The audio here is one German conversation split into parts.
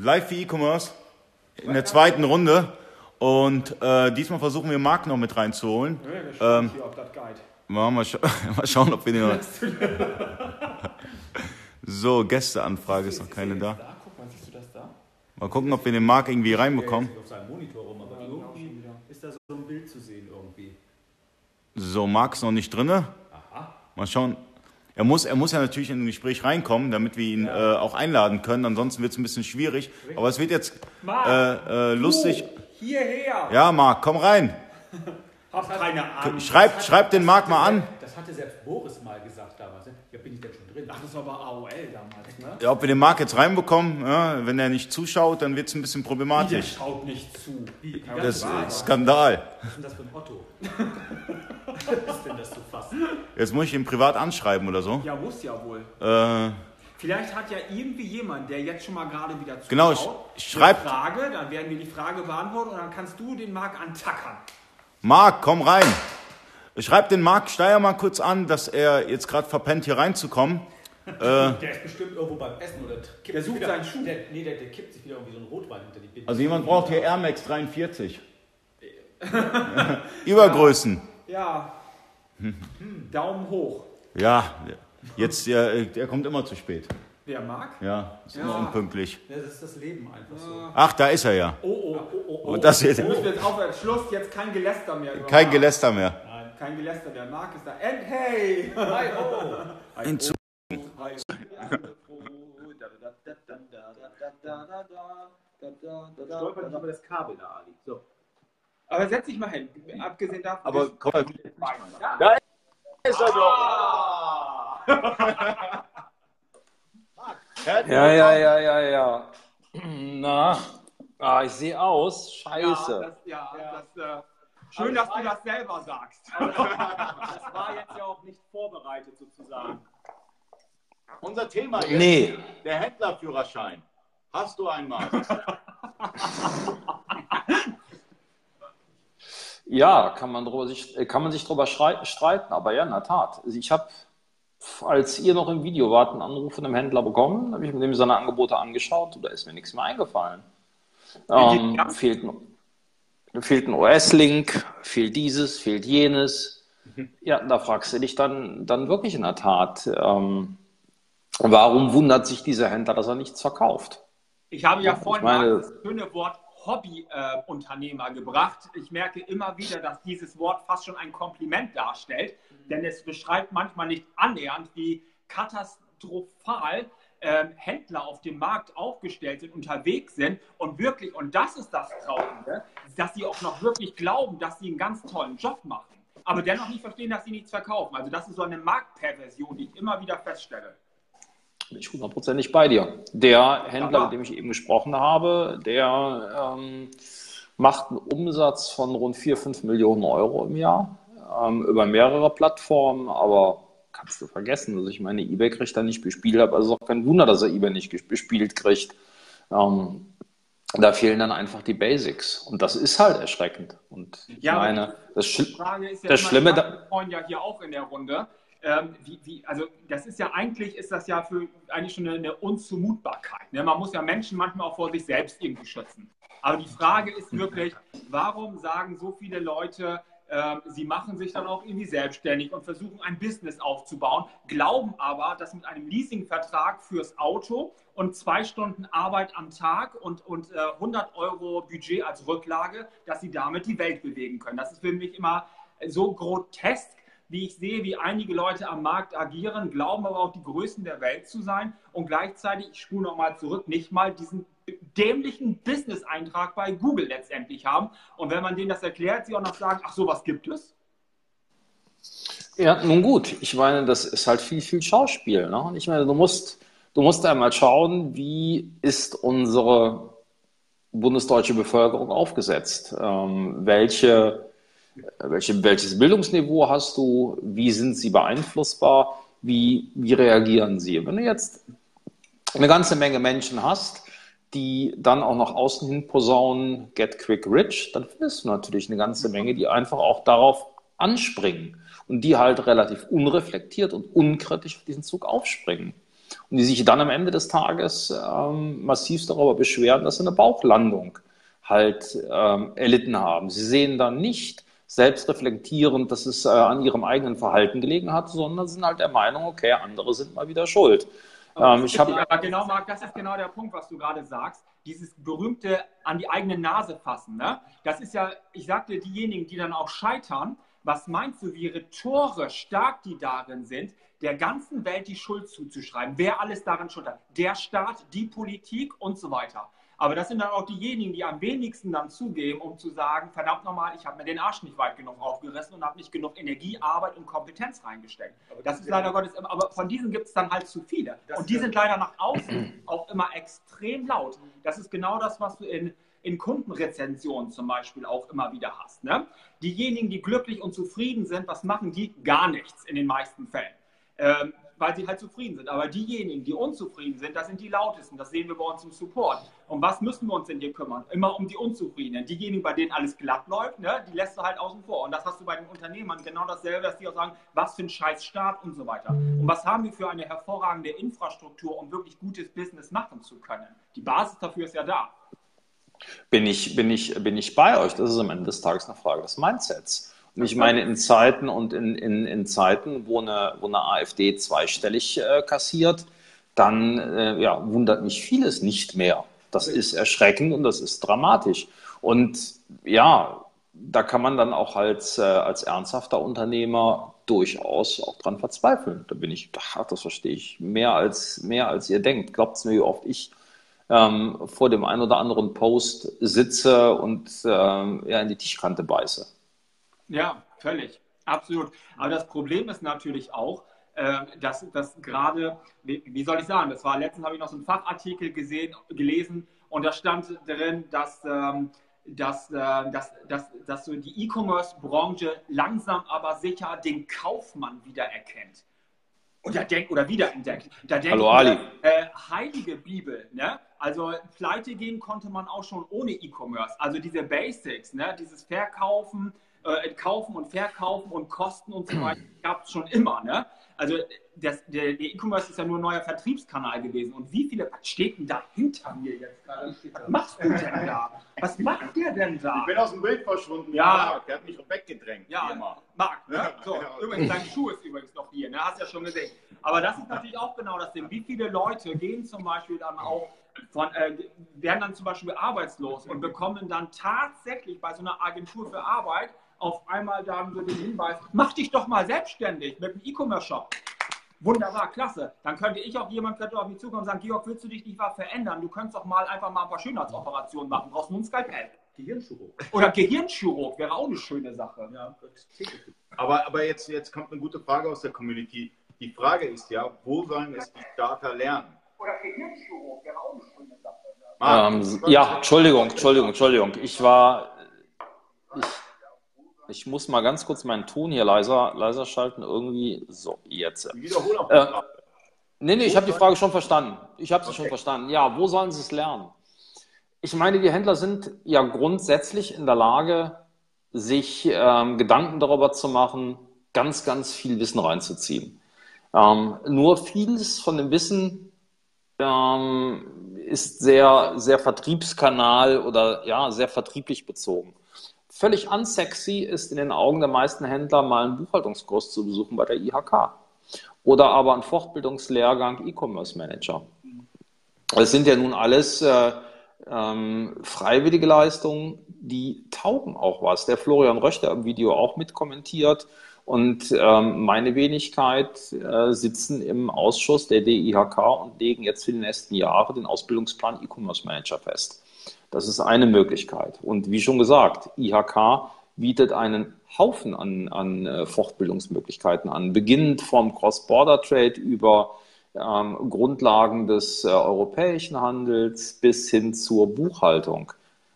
Live für E-Commerce in der zweiten Runde. Und äh, diesmal versuchen wir Marc noch mit reinzuholen. Ähm, das geht. mal, mal, scha mal schauen, ob wir den noch. So, Gästeanfrage ist noch keine da. Da, guck mal, siehst du das da? Mal gucken, ob wir den Marc irgendwie reinbekommen. irgendwie ist da so ein Bild zu sehen irgendwie. So, Marc ist noch nicht drinne. Mal schauen. Er muss, er muss ja natürlich in ein Gespräch reinkommen, damit wir ihn äh, auch einladen können. Ansonsten wird es ein bisschen schwierig. Aber es wird jetzt Marc! äh, äh, lustig. Hierher! Ja, Marc, komm rein. Hab keine Ahnung. Schreib, schreib den Marc mal an. Das hatte selbst Boris mal gesagt damals. ne? Ja, bin ich denn schon drin? Ach, das war aber AOL damals, ne? Ja, ob wir den Marc jetzt reinbekommen, ja, wenn er nicht zuschaut, dann wird es ein bisschen Der problematisch. schaut nicht zu. Wie, wie Das ist Skandal. Was ist denn das für ein Otto? Was ist denn das zu fassen? Jetzt muss ich ihn privat anschreiben oder so. Ja, muss ja wohl. Äh, Vielleicht hat ja irgendwie jemand, der jetzt schon mal gerade wieder zuschaut, Genau, sch- schreib- eine Frage, dann werden wir die Frage beantworten und dann kannst du den Marc antackern. Marc, komm rein. Schreib den Marc Steyer mal kurz an, dass er jetzt gerade verpennt, hier reinzukommen. Der ist bestimmt irgendwo beim Essen oder kippt Der sich sucht wieder, seinen Schuh. Der, nee, der, der kippt sich wieder irgendwie so einen Rotwein hinter die Binde. Also jemand braucht hier Air Max 43. Übergrößen. Ja. Daumen hoch. Ja, jetzt, der, der kommt immer zu spät. Wer mag? Ja, ist Ja. immer unpünktlich. Ja, das ist das Leben einfach so. Ach, da ist er ja. Oh, oh, oh, oh. oh. Und das Wir müssen jetzt aufhören. Schluss, jetzt kein Geläster mehr. über kein Marc. Geläster mehr. Kein Geläster, der Marc ist da. And hey! Hi, oh. Hinzu. Stolpert über das Kabel da, Ali. So. Aber setz dich mal hin. Abgesehen davon. Aber komm mal. Da ist er doch. Ja, ja, ja, ja, ja. Na, ah, ich sehe aus. ja, Scheiße. das, ja, das, äh, schön, dass du das selber sagst. Das war jetzt ja auch nicht vorbereitet sozusagen. Unser Thema ist Nee. der Händlerführerschein. Hast du einmal? Ja, kann man, drüber sich, äh, kann man sich drüber streiten, aber ja, in der Tat. Also ich habe, als ihr noch im Video wart, einen Anruf von einem Händler bekommen, habe ich mir dem seine Angebote angeschaut und da ist mir nichts mehr eingefallen. Ähm, fehlt, ein- fehlt ein OS-Link, fehlt dieses, fehlt jenes. Ja, da fragst du dich dann, dann wirklich in der Tat, ähm, warum wundert sich dieser Händler, dass er nichts verkauft? Ich habe ja Ich vorhin meine- mal das schöne Wort Hobbyunternehmer gebracht. Ich merke immer wieder, dass dieses Wort fast schon ein Kompliment darstellt, denn es beschreibt manchmal nicht annähernd, wie katastrophal ähm, Händler auf dem Markt aufgestellt sind, unterwegs sind und wirklich, und das ist das Traurige, dass sie auch noch wirklich glauben, dass sie einen ganz tollen Job machen, aber dennoch nicht verstehen, dass sie nichts verkaufen. Also das ist so eine Marktperversion, die ich immer wieder feststelle. Bin ich hundertprozentig bei dir. Der Händler, Aber- mit dem ich eben gesprochen habe, der ähm, macht einen Umsatz von rund 4, 5 Millionen Euro im Jahr ähm, über mehrere Plattformen, aber kannst du vergessen. Also ich meine, eBay kriegt er nicht bespielt, aber es ist auch kein Wunder, dass er eBay nicht bespielt kriegt. Ähm, da fehlen dann einfach die Basics. Und das ist halt erschreckend. Und ich Ja, meine, das ja Das Schlimme da- vorhin ja hier auch in der Runde. Ähm, wie, wie, also das ist ja eigentlich ist das ja für eigentlich schon eine, eine Unzumutbarkeit. Ne? Man muss ja Menschen manchmal auch vor sich selbst irgendwie schützen. Aber die Frage ist wirklich, warum sagen so viele Leute, ähm, sie machen sich dann auch irgendwie selbstständig und versuchen ein Business aufzubauen, glauben aber, dass mit einem Leasingvertrag fürs Auto und zwei Stunden Arbeit am Tag und, und äh, 100 Euro Budget als Rücklage, dass sie damit die Welt bewegen können. Das ist für mich immer so grotesk, wie ich sehe, wie einige Leute am Markt agieren, glauben aber auch die Größten der Welt zu sein und gleichzeitig, ich spule nochmal zurück, nicht mal diesen dämlichen Business-Eintrag bei Google letztendlich haben. Und wenn man denen das erklärt, sie auch noch sagen, ach sowas gibt es. Ja, nun gut. Ich meine, das ist halt viel, viel Schauspiel. Ne? Ich meine, du musst, du musst einmal schauen, wie ist unsere bundesdeutsche Bevölkerung aufgesetzt? Ähm, welche, welche, welches Bildungsniveau hast du? Wie sind sie beeinflussbar? Wie, wie reagieren sie? Wenn du jetzt eine ganze Menge Menschen hast, die dann auch nach außen hin posaunen, get quick rich, dann findest du natürlich eine ganze Menge, die einfach auch darauf anspringen und die halt relativ unreflektiert und unkritisch auf diesen Zug aufspringen. und die sich dann am Ende des Tages ähm, massiv darüber beschweren, dass sie eine Bauchlandung halt ähm, erlitten haben. Sie sehen dann nicht selbstreflektierend, dass es äh, an ihrem eigenen Verhalten gelegen hat, sondern sind halt der Meinung, okay, andere sind mal wieder schuld. Ähm, ich habe aber genau, Marc, das ist genau der Punkt, was du gerade sagst. Dieses berühmte an die eigene Nase fassen. Ne? Das ist ja, ich sagte, diejenigen, die dann auch scheitern, was meinst du, wie rhetorisch stark die darin sind, der ganzen Welt die Schuld zuzuschreiben? Wer alles daran schuld hat? Der Staat, die Politik und so weiter. Aber das sind dann auch diejenigen, die am wenigsten dann zugeben, um zu sagen, verdammt nochmal, ich habe mir den Arsch nicht weit genug aufgerissen und habe nicht genug Energie, Arbeit und Kompetenz reingesteckt. Aber das, das ist leider Gottes, aber von diesen gibt es dann halt zu viele. Und die sind leider nach außen auch immer extrem laut. Das ist genau das, was du in, in Kundenrezensionen zum Beispiel auch immer wieder hast. Ne? Diejenigen, die glücklich und zufrieden sind, was machen die? Gar nichts in den meisten Fällen. Ähm, weil sie halt zufrieden sind. Aber diejenigen, die unzufrieden sind, das sind die lautesten. Das sehen wir bei uns im Support. Um was müssen wir uns denn hier kümmern? Immer um die Unzufriedenen. Diejenigen, bei denen alles glatt läuft, ne, die lässt du halt außen vor. Und das hast du bei den Unternehmern genau dasselbe, dass die auch sagen, was für ein scheiß Staat und so weiter. Und was haben wir für eine hervorragende Infrastruktur, um wirklich gutes Business machen zu können? Die Basis dafür ist ja da. Bin ich, bin ich, bin ich bei euch? Das ist am Ende des Tages eine Frage des Mindsets. Ich meine, in Zeiten und in, in, in Zeiten, wo eine, wo eine AfD zweistellig äh, kassiert, dann äh, ja, wundert mich vieles nicht mehr. Das ist erschreckend und das ist dramatisch. Und ja, da kann man dann auch als, äh, als ernsthafter Unternehmer durchaus auch dran verzweifeln. Da bin ich, ach, das verstehe ich mehr als, mehr als ihr denkt. Glaubt es mir, wie oft ich ähm, vor dem einen oder anderen Post sitze und ähm, ja, in die Tischkante beiße. Ja, völlig. Absolut. Aber das Problem ist natürlich auch, äh, dass das gerade, wie soll ich sagen, das war letztens habe ich noch so einen Fachartikel gesehen, gelesen und da stand drin, dass, ähm, dass, äh, dass, dass, dass so die E-Commerce-Branche langsam aber sicher den Kaufmann wiedererkennt. Oder denkt oder wiederentdeckt. Da denkt Hallo Ali. Äh, heilige Bibel, ne? Also pleite gehen konnte man auch schon ohne E-Commerce. Also diese Basics, ne? dieses Verkaufen, äh, kaufen und verkaufen und Kosten und so weiter gab es schon immer. Ne? Also das, der, E-Commerce ist ja nur ein neuer Vertriebskanal gewesen. Und wie viele, was steht denn da hinter mir jetzt gerade? Was machst du denn da? Was macht der denn da? Ich bin aus dem Bild verschwunden. Ja. Der hat mich weggedrängt. Ja, Marc. Ne? So, übrigens, dein Schuh ist übrigens noch hier. Ne? Hast du ja schon gesehen. Aber das ist natürlich auch genau das Ding. Wie viele Leute gehen zum Beispiel dann auch von, äh, werden dann zum Beispiel arbeitslos und bekommen dann tatsächlich bei so einer Agentur für Arbeit auf einmal dann so den Hinweis, mach dich doch mal selbstständig mit einem E-Commerce-Shop. Wunderbar, klasse. Dann könnte ich auch, jemand könnte auf mich zukommen und sagen, Georg, willst du dich nicht mal verändern? Du könntest doch mal einfach mal ein paar Schönheitsoperationen machen. Brauchst nur ein Skalpell. Gehirnchirurg. Oder Gehirnchirurg wäre auch eine schöne Sache. Ja, aber, aber jetzt, jetzt kommt eine gute Frage aus der Community. Die Frage ist ja, wo sollen es die Starter lernen? Oder Gehirnchirurg wäre auch eine schöne Sache. Ähm, ja, Entschuldigung, Entschuldigung, Entschuldigung. Ich war, ich ich muss mal ganz kurz meinen Ton hier leiser, leiser schalten. Irgendwie, so, jetzt. Wiederholung. Äh, nee, nee, ich habe die Frage schon verstanden. Ich habe sie okay. schon verstanden. Ja, wo sollen sie es lernen? Ich meine, die Händler sind ja grundsätzlich in der Lage, sich ähm, Gedanken darüber zu machen, ganz, ganz viel Wissen reinzuziehen. Ähm, nur vieles von dem Wissen ähm, ist sehr, sehr Vertriebskanal oder ja, sehr vertrieblich bezogen. Völlig unsexy ist in den Augen der meisten Händler mal einen Buchhaltungskurs zu besuchen bei der IHK oder aber einen Fortbildungslehrgang E-Commerce Manager. Das sind ja nun alles äh, ähm, freiwillige Leistungen, die taugen auch was. Der Florian Röchter im Video auch mitkommentiert und ähm, meine Wenigkeit äh, sitzen im Ausschuss der DIHK und legen jetzt für die nächsten Jahre den Ausbildungsplan E-Commerce Manager fest. Das ist eine Möglichkeit. Und wie schon gesagt, IHK bietet einen Haufen an, an äh, Fortbildungsmöglichkeiten an, beginnend vom Cross-Border-Trade über ähm, Grundlagen des äh, europäischen Handels bis hin zur Buchhaltung.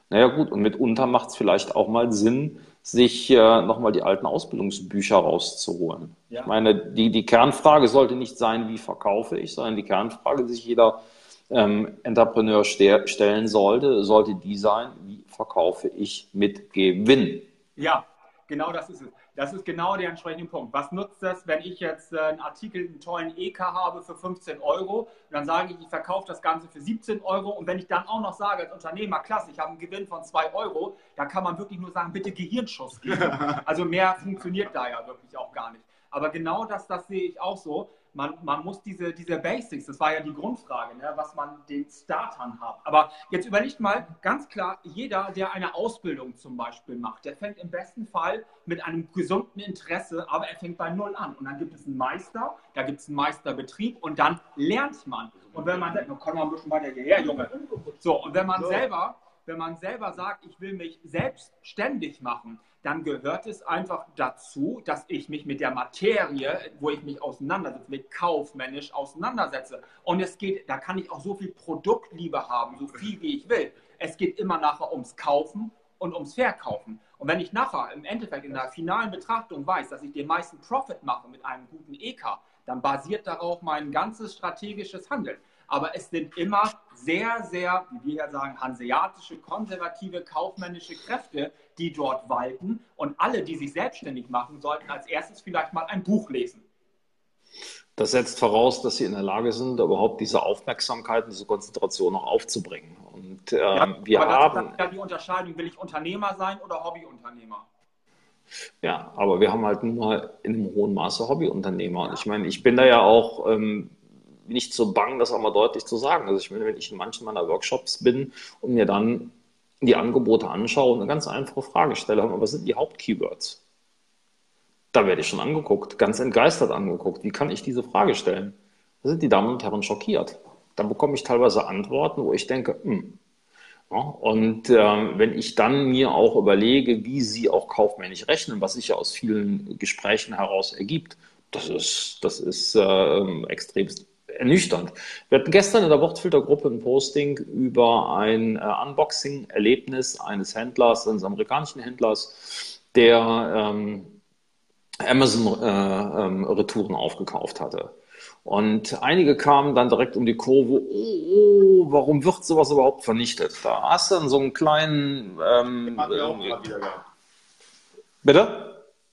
Naja gut, und mitunter macht es vielleicht auch mal Sinn, sich äh, nochmal die alten Ausbildungsbücher rauszuholen. Ja. Ich meine, die, die Kernfrage sollte nicht sein, wie verkaufe ich, sondern die Kernfrage, die sich jeder ähm, Entrepreneur stellen sollte, sollte die sein, wie verkaufe ich mit Gewinn? Ja, genau das ist es. Das ist genau der entsprechende Punkt. Was nutzt das, wenn ich jetzt äh, einen Artikel, einen tollen EK habe für 15 Euro und dann sage ich, ich verkaufe das Ganze für 17 Euro und wenn ich dann auch noch sage als Unternehmer, klasse, ich habe einen Gewinn von 2 Euro, da kann man wirklich nur sagen, bitte Gehirnschuss geben. Also mehr funktioniert da ja wirklich auch gar nicht. Aber genau das, das sehe ich auch so man, man muss diese, diese Basics, das war ja die Grundfrage, ne, was man den Startern hat. Aber jetzt überlegt mal ganz klar, jeder, der eine Ausbildung zum Beispiel macht, der fängt im besten Fall mit einem gesunden Interesse, aber er fängt bei Null an. Und dann gibt es einen Meister, da gibt es einen Meisterbetrieb und dann lernt man. Und wenn man sagt, komm mal ein bisschen weiter hierher, Junge. So, und wenn man selber, wenn man selber sagt, ich will mich selbstständig machen, dann gehört es einfach dazu, dass ich mich mit der Materie, wo ich mich auseinandersetze, mit kaufmännisch auseinandersetze. Und es geht, da kann ich auch so viel Produktliebe haben, so viel wie ich will. Es geht immer nachher ums Kaufen und ums Verkaufen. Und wenn ich nachher im Endeffekt in der finalen Betrachtung weiß, dass ich den meisten Profit mache mit einem guten EK, dann basiert darauf mein ganzes strategisches Handeln aber es sind immer sehr, sehr, wie wir ja sagen, hanseatische, konservative, kaufmännische Kräfte, die dort walten. Und alle, die sich selbstständig machen, sollten als erstes vielleicht mal ein Buch lesen. Das setzt voraus, dass sie in der Lage sind, überhaupt diese Aufmerksamkeit, diese Konzentration noch aufzubringen. Und äh, ja, wir aber haben. Ja die Unterscheidung, will ich Unternehmer sein oder Hobbyunternehmer? Ja, aber wir haben halt nur in einem hohen Maße Hobbyunternehmer. Und ich meine, ich bin da ja auch ähm, nicht so bang, das auch mal deutlich zu sagen. Also ich meine, wenn ich in manchen meiner Workshops bin und mir dann die Angebote anschaue und eine ganz einfache Frage stelle, was sind die Hauptkeywords? Da werde ich schon angeguckt, ganz entgeistert angeguckt. Wie kann ich diese Frage stellen? Da sind die Damen und Herren schockiert. Da bekomme ich teilweise Antworten, wo ich denke, hm. Ja, und äh, wenn ich dann mir auch überlege, wie sie auch kaufmännisch rechnen, was sich ja aus vielen Gesprächen heraus ergibt, das ist, das ist äh, extremst ernüchternd. Wir hatten gestern in der Wortfiltergruppe ein Posting über ein äh, Unboxing-Erlebnis eines Händlers, eines amerikanischen Händlers, der ähm, Amazon-Retouren äh, ähm, aufgekauft hatte. Und einige kamen dann direkt um die Kurve, oh, oh, warum wird sowas überhaupt vernichtet? Da hast du dann so einen kleinen... Ähm, Bitte?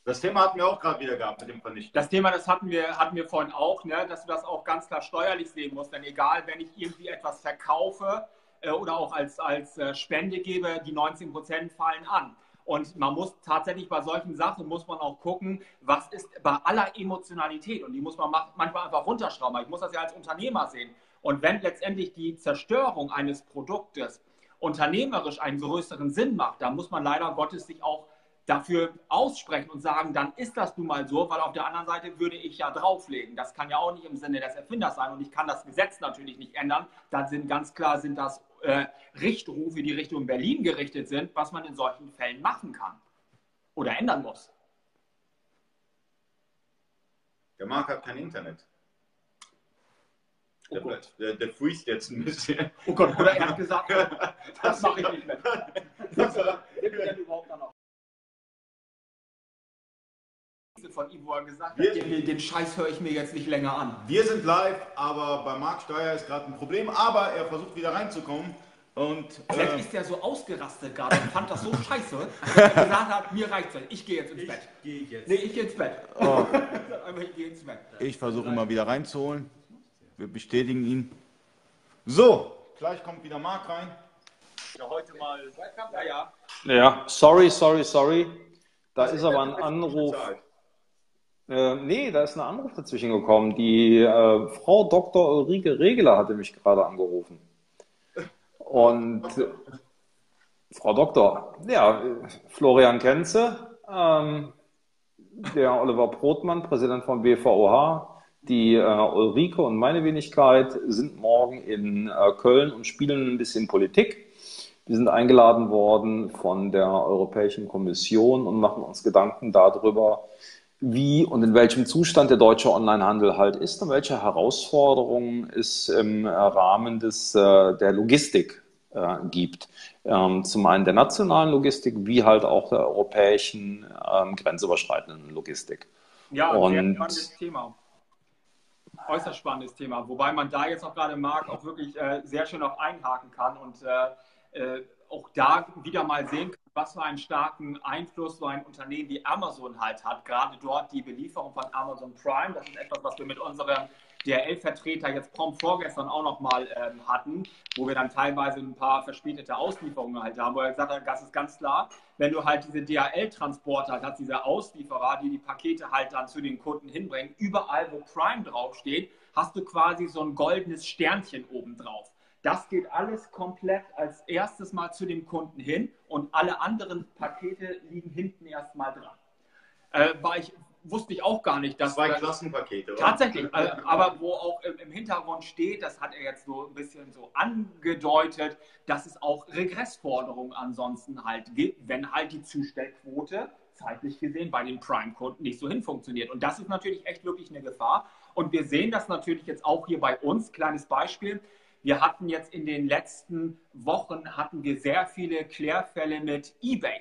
Das Thema hatten wir auch gerade wieder gehabt mit dem Vernichten. Das Thema, das hatten wir, hatten wir vorhin auch, ne, dass du das auch ganz klar steuerlich sehen musst. Denn egal, wenn ich irgendwie etwas verkaufe äh, oder auch als, als äh, Spende gebe, die 19 Prozent fallen an. Und man muss tatsächlich bei solchen Sachen muss man auch gucken, was ist bei aller Emotionalität und die muss man manchmal einfach runterschrauben. Ich muss das ja als Unternehmer sehen. Und wenn letztendlich die Zerstörung eines Produktes unternehmerisch einen größeren Sinn macht, dann muss man leider Gottes sich auch dafür aussprechen und sagen, dann ist das nun mal so, weil auf der anderen Seite würde ich ja drauflegen. Das kann ja auch nicht im Sinne des Erfinders sein und ich kann das Gesetz natürlich nicht ändern. Dann sind ganz klar sind das äh, Richtrufe, die Richtung Berlin gerichtet sind, was man in solchen Fällen machen kann oder ändern muss. Der Marc hat kein Internet. Oh der, der, der freest jetzt ein bisschen. Oh Gott, oder er hat gesagt, das mache ich nicht mehr. Das, das, überhaupt noch von ihm, wo er gesagt hat, den, den Scheiß höre ich mir jetzt nicht länger an. Wir sind live, aber bei Marc Steuer ist gerade ein Problem, aber er versucht wieder reinzukommen. Und, Vielleicht äh, ist er so ausgerastet gerade und fand das so scheiße, dass er gesagt hat, mir reicht's jetzt, ich gehe jetzt ins ich Bett. Geh jetzt. Nee, ich gehe ins Bett. Oh. ich gehe ins Bett. Ich versuche immer wieder reinzuholen. Wir bestätigen ihn. So, gleich kommt wieder Marc rein. Ja, heute mal. Ja, ja. Ja, sorry, sorry, sorry. Da ist aber ein Anruf. Äh, nee, da ist ein Anruf dazwischen gekommen. Die äh, Frau Dr. Ulrike Regeler hatte mich gerade angerufen. Und äh, Frau Doktor, ja, Florian Kenze, ähm, der Oliver Brotmann, Präsident vom BVOH, die äh, Ulrike und meine Wenigkeit sind morgen in äh, Köln und spielen ein bisschen Politik. Wir sind eingeladen worden von der Europäischen Kommission und machen uns Gedanken darüber, wie und in welchem Zustand der deutsche Onlinehandel halt ist und welche Herausforderungen es im Rahmen des, äh, der Logistik äh, gibt. Ähm, zum einen der nationalen Logistik, wie halt auch der europäischen ähm, grenzüberschreitenden Logistik. Ja, und sehr spannendes Thema. Äußerst spannendes Thema. Wobei man da jetzt auch gerade Marc auch wirklich äh, sehr schön auch einhaken kann und auch da wieder mal sehen kann, was für einen starken Einfluss so ein Unternehmen wie Amazon halt hat. Gerade dort die Belieferung von Amazon Prime. Das ist etwas, was wir mit unserem DRL-Vertreter jetzt prompt vorgestern auch nochmal ähm, hatten, wo wir dann teilweise ein paar verspätete Auslieferungen halt haben, wo er gesagt hat, das ist ganz klar, wenn du halt diese DHL-Transporter halt hast, diese Auslieferer, die die Pakete halt dann zu den Kunden hinbringen, überall, wo Prime draufsteht, hast du quasi so ein goldenes Sternchen oben drauf. Das geht alles komplett als erstes mal zu dem Kunden hin und alle anderen Pakete liegen hinten erstmal dran. Äh, war ich wusste ich auch gar nicht, dass. Zwei Klassenpakete, oder? Tatsächlich, äh, aber wo auch im, im, Hintergrund steht, das hat er jetzt so ein bisschen so angedeutet, dass es auch Regressforderungen ansonsten halt gibt, wenn halt die Zustellquote zeitlich gesehen bei den Prime-Kunden nicht so hin funktioniert. Und das ist natürlich echt wirklich eine Gefahr. Und wir sehen das natürlich jetzt auch hier bei uns. Kleines Beispiel. Wir hatten jetzt in den letzten Wochen hatten wir sehr viele Klärfälle mit eBay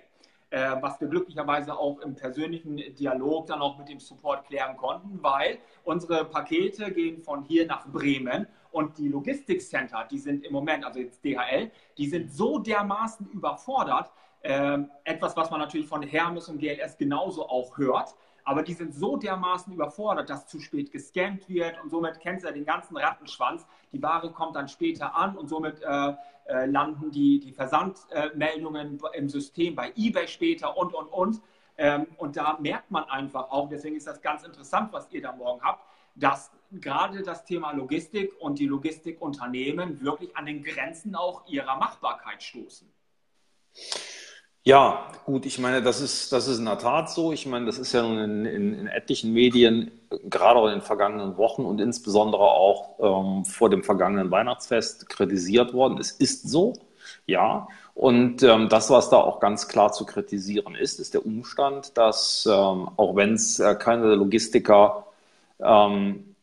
äh, was wir glücklicherweise auch im persönlichen Dialog dann auch mit dem Support klären konnten, weil unsere Pakete gehen von hier nach Bremen und die Logistikcenter, die sind im Moment, also jetzt DHL, die sind so dermaßen überfordert, äh, etwas, was man natürlich von Hermes und GLS genauso auch hört, aber die sind so dermaßen überfordert, dass zu spät gescannt wird und somit kennst du ja den ganzen Rattenschwanz. Die Ware kommt dann später an und somit äh, äh, landen die, die Versandmeldungen äh, im System bei eBay später und, und, und. Ähm, und da merkt man einfach auch, deswegen ist das ganz interessant, was ihr da morgen habt, dass gerade das Thema Logistik und die Logistikunternehmen wirklich an den Grenzen auch ihrer Machbarkeit stoßen. Ja, gut, ich meine, das ist, das ist in der Tat so. Ich meine, das ist ja nun in, in, in etlichen Medien, gerade auch in den vergangenen Wochen und insbesondere auch ähm, vor dem vergangenen Weihnachtsfest kritisiert worden. Es ist so, ja. Und ähm, das, was da auch ganz klar zu kritisieren ist, ist der Umstand, dass ähm, auch wenn es äh, keine Logistiker, ähm,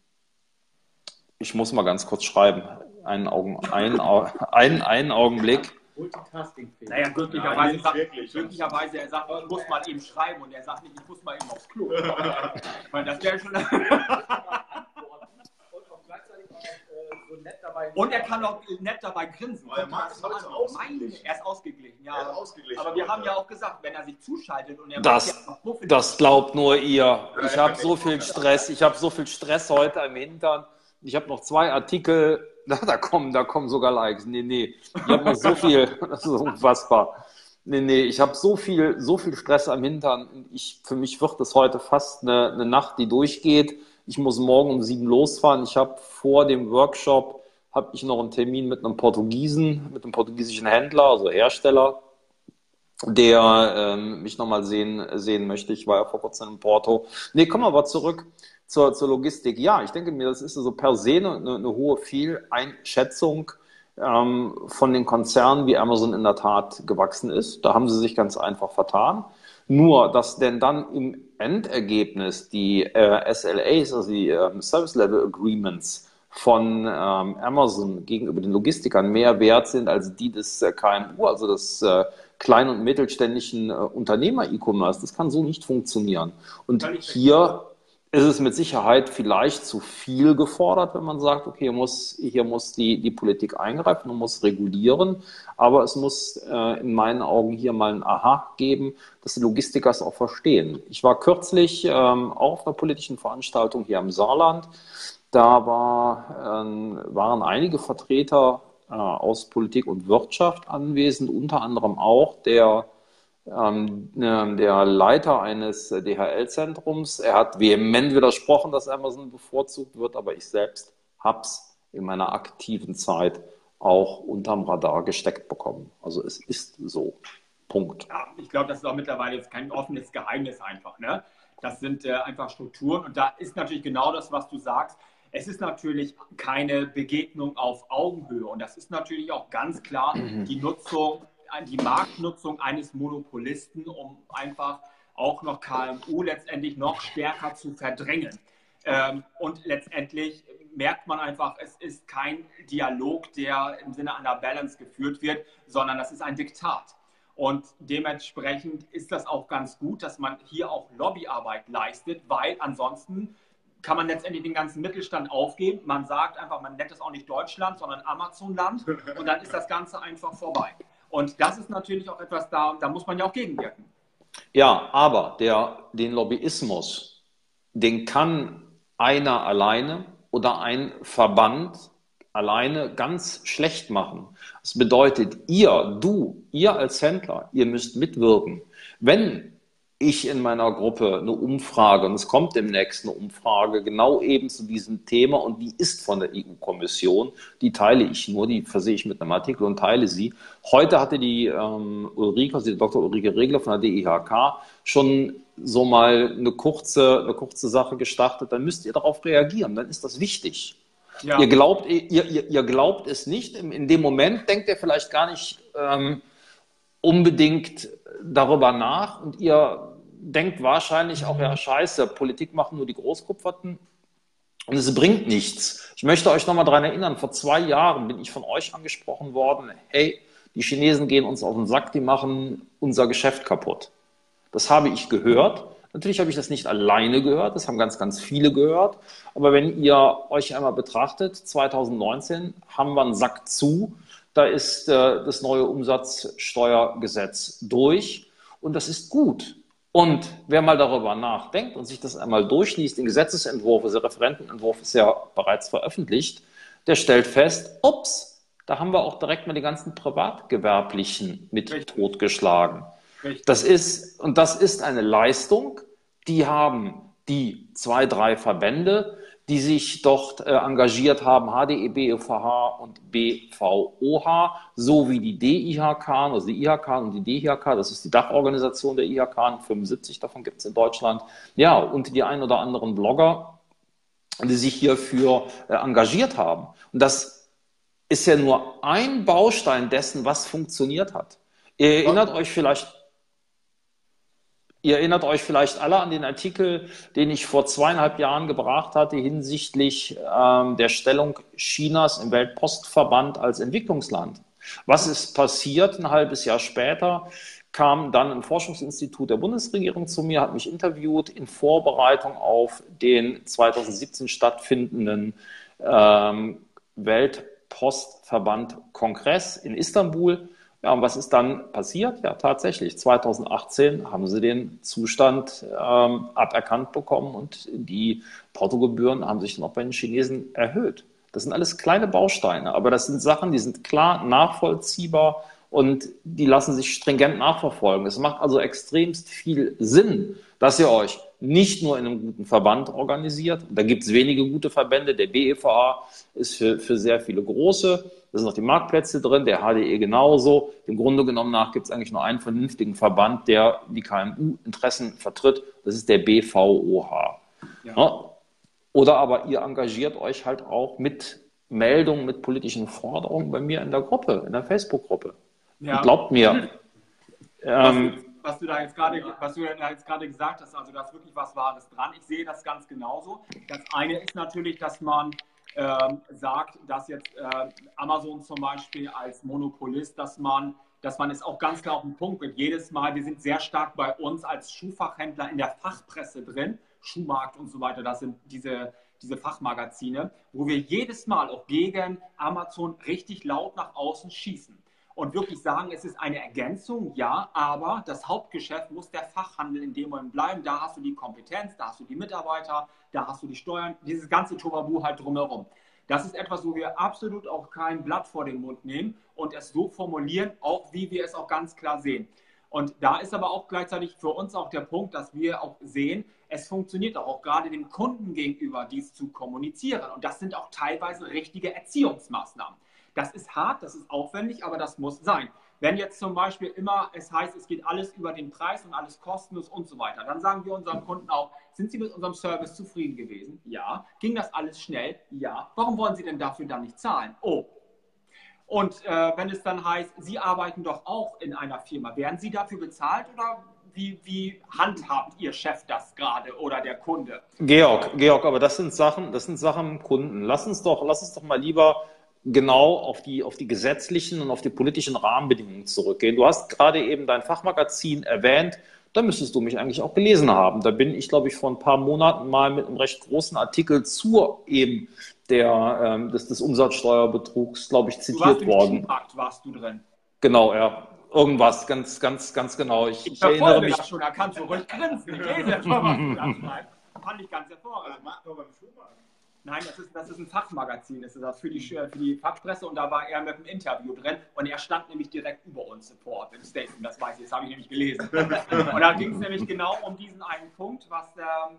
ich muss mal ganz kurz schreiben, einen, Augen, einen, einen, einen Augenblick. Multitasking-fähig. Naja, glücklicherweise, ja, sagt, glücklicherweise, er sagt, ich muss mal eben schreiben und er sagt nicht, ich muss mal eben aufs Klo. ich meine, das wäre schon. Und er kann auch nett dabei grinsen. Weil Max ist heute ausgeglichen. er ist ausgeglichen, ja. Er ist ausgeglichen. Aber wir haben ja auch gesagt, wenn er sich zuschaltet und er das, das glaubt nur ihr. Ich habe so viel Stress. Ich habe so viel Stress heute im Hintern. Ich habe noch zwei Artikel da, da, kommen, da kommen sogar Likes. Nee, nee. Ich habe noch so viel, das ist unfassbar. Nee, nee, ich habe so viel, so viel Stress am Hintern. Ich, für mich wird es heute fast eine, eine Nacht, die durchgeht. Ich muss morgen um sieben losfahren. Ich habe vor dem Workshop habe ich noch einen Termin mit einem Portugiesen, mit einem portugiesischen Händler, also Hersteller, der ähm, mich nochmal sehen, sehen möchte. Ich war ja vor kurzem in Porto. Nee, wir aber zurück zur, zur Logistik. Ja, ich denke mir, das ist so per se eine, eine hohe Fehleinschätzung ähm, von den Konzernen, wie Amazon in der Tat gewachsen ist. Da haben sie sich ganz einfach vertan. Nur, dass denn dann im Endergebnis die äh, SLAs, also die äh, Service Level Agreements von ähm, Amazon gegenüber den Logistikern mehr wert sind als die des äh, KMU, also des äh, kleinen und mittelständischen äh, Unternehmer-E-Commerce. Das kann so nicht funktionieren. Und hier ist es mit Sicherheit vielleicht zu viel gefordert, wenn man sagt, okay, hier muss, hier muss die, die Politik eingreifen und muss regulieren. Aber es muss äh, in meinen Augen hier mal ein Aha geben, dass die Logistiker es auch verstehen. Ich war kürzlich ähm, auch auf einer politischen Veranstaltung hier im Saarland. Da war, ähm, waren einige Vertreter äh, aus Politik und Wirtschaft anwesend, unter anderem auch der der Leiter eines DHL-Zentrums. Er hat vehement widersprochen, dass Amazon bevorzugt wird, aber ich selbst habe es in meiner aktiven Zeit auch unterm Radar gesteckt bekommen. Also es ist so. Punkt. Ja, ich glaube, das ist auch mittlerweile jetzt kein offenes Geheimnis einfach. Ne? Das sind äh, einfach Strukturen und da ist natürlich genau das, was du sagst. Es ist natürlich keine Begegnung auf Augenhöhe und das ist natürlich auch ganz klar die Nutzung die Marktnutzung eines Monopolisten, um einfach auch noch KMU letztendlich noch stärker zu verdrängen. Ähm, und letztendlich merkt man einfach, es ist kein Dialog, der im Sinne einer Balance geführt wird, sondern das ist ein Diktat. Und dementsprechend ist das auch ganz gut, dass man hier auch Lobbyarbeit leistet, weil ansonsten kann man letztendlich den ganzen Mittelstand aufgeben. Man sagt einfach, man nennt es auch nicht Deutschland, sondern Amazonland und dann ist das Ganze einfach vorbei. Und das ist natürlich auch etwas da, da muss man ja auch gegenwirken. Ja, aber der, den Lobbyismus, den kann einer alleine oder ein Verband alleine ganz schlecht machen. Das bedeutet, ihr, du, ihr als Händler, ihr müsst mitwirken. Wenn ich in meiner Gruppe eine Umfrage, und es kommt demnächst eine Umfrage genau eben zu diesem Thema und die ist von der EU-Kommission, die teile ich nur, die versehe ich mit einem Artikel und teile sie. Heute hatte die ähm, Ulrike, also die Dr. Ulrike Regler von der DIHK, schon so mal eine kurze, eine kurze Sache gestartet, dann müsst ihr darauf reagieren, dann ist das wichtig. Ja. Ihr, glaubt, ihr, ihr, ihr glaubt es nicht, in dem Moment denkt ihr vielleicht gar nicht ähm, unbedingt darüber nach und ihr denkt wahrscheinlich auch, ja, scheiße, Politik machen nur die Großkupferten und es bringt nichts. Ich möchte euch nochmal daran erinnern, vor zwei Jahren bin ich von euch angesprochen worden, hey, die Chinesen gehen uns auf den Sack, die machen unser Geschäft kaputt. Das habe ich gehört. Natürlich habe ich das nicht alleine gehört, das haben ganz, ganz viele gehört. Aber wenn ihr euch einmal betrachtet, 2019 haben wir einen Sack zu, da ist äh, das neue Umsatzsteuergesetz durch und das ist gut. Und wer mal darüber nachdenkt und sich das einmal durchliest, den Gesetzesentwurf, also der Referentenentwurf ist ja bereits veröffentlicht, der stellt fest, ups, da haben wir auch direkt mal die ganzen Privatgewerblichen mit Richtig. totgeschlagen. Richtig. Das ist, und das ist eine Leistung, die haben die zwei, drei Verbände, die sich dort äh, engagiert haben, HDE, BFH und BVOH, sowie die DIHK, also die IHK und die DIHK, das ist die Dachorganisation der IHK, 75 davon gibt es in Deutschland. Ja, und die ein oder anderen Blogger, die sich hierfür äh, engagiert haben. Und das ist ja nur ein Baustein dessen, was funktioniert hat. Ihr erinnert euch vielleicht Ihr erinnert euch vielleicht alle an den Artikel, den ich vor zweieinhalb Jahren gebracht hatte hinsichtlich ähm, der Stellung Chinas im Weltpostverband als Entwicklungsland. Was ist passiert? Ein halbes Jahr später kam dann ein Forschungsinstitut der Bundesregierung zu mir, hat mich interviewt in Vorbereitung auf den 2017 stattfindenden ähm, Weltpostverband-Kongress in Istanbul. Ja, und was ist dann passiert? Ja, tatsächlich. 2018 haben sie den Zustand ähm, aberkannt bekommen und die Portogebühren haben sich dann auch bei den Chinesen erhöht. Das sind alles kleine Bausteine, aber das sind Sachen, die sind klar nachvollziehbar und die lassen sich stringent nachverfolgen. Es macht also extremst viel Sinn, dass ihr euch nicht nur in einem guten Verband organisiert. Da gibt es wenige gute Verbände. Der BEVA ist für, für sehr viele große da sind noch die Marktplätze drin, der HDE genauso. Im Grunde genommen nach gibt es eigentlich nur einen vernünftigen Verband, der die KMU-Interessen vertritt. Das ist der BVOH. Ja. Ja. Oder aber ihr engagiert euch halt auch mit Meldungen, mit politischen Forderungen bei mir in der Gruppe, in der Facebook-Gruppe. Ja. Glaubt mir. Ähm, was, du da jetzt gerade, was du da jetzt gerade gesagt hast, also da ist wirklich was Wahres dran. Ich sehe das ganz genauso. Das eine ist natürlich, dass man ähm, sagt, dass jetzt äh, Amazon zum Beispiel als Monopolist, dass man, dass man es auch ganz klar auf den Punkt bringt. Jedes Mal, wir sind sehr stark bei uns als Schuhfachhändler in der Fachpresse drin, Schuhmarkt und so weiter, das sind diese, diese Fachmagazine, wo wir jedes Mal auch gegen Amazon richtig laut nach außen schießen und wirklich sagen, es ist eine Ergänzung, ja, aber das Hauptgeschäft muss der Fachhandel in dem Moment bleiben. Da hast du die Kompetenz, da hast du die Mitarbeiter, da hast du die Steuern, dieses ganze Tobabu halt drumherum. Das ist etwas, wo wir absolut auch kein Blatt vor den Mund nehmen und es so formulieren, auch wie wir es auch ganz klar sehen. Und da ist aber auch gleichzeitig für uns auch der Punkt, dass wir auch sehen, es funktioniert auch, auch gerade dem Kunden gegenüber dies zu kommunizieren. Und das sind auch teilweise richtige Erziehungsmaßnahmen. Das ist hart, das ist aufwendig, aber das muss sein. Wenn jetzt zum Beispiel immer es heißt, es geht alles über den Preis und alles kostenlos und so weiter, dann sagen wir unseren Kunden auch, sind Sie mit unserem Service zufrieden gewesen? Ja. Ging das alles schnell? Ja. Warum wollen Sie denn dafür dann nicht zahlen? Oh. Und äh, wenn es dann heißt, Sie arbeiten doch auch in einer Firma, werden Sie dafür bezahlt oder wie, wie handhabt Ihr Chef das gerade oder der Kunde? Georg, Georg, aber das sind Sachen, das sind Sachen Kunden. Lass uns doch, lass uns doch mal lieber genau auf die, auf die gesetzlichen und auf die politischen Rahmenbedingungen zurückgehen. Du hast gerade eben dein Fachmagazin erwähnt. Da müsstest du mich eigentlich auch gelesen haben. Da bin ich, glaube ich, vor ein paar Monaten mal mit einem recht großen Artikel zur eben der, ähm, des, des Umsatzsteuerbetrugs, glaube ich, zitiert du warst worden. Markt warst du drin. Genau, ja. Irgendwas, ganz, ganz, ganz genau. Ich, Ich ich erinnere mich. das schon, er kann so ruhig grinsen. Ich lese ja schon, was du da schreibst. Fand ich ganz hervorragend. Nein, das ist, das ist ein Fachmagazin, das ist das für die, für die Fachpresse und da war er mit einem Interview drin und er stand nämlich direkt über uns Support im Statement, das weiß ich, das habe ich nämlich gelesen. Und da ging es nämlich genau um diesen einen Punkt, was der,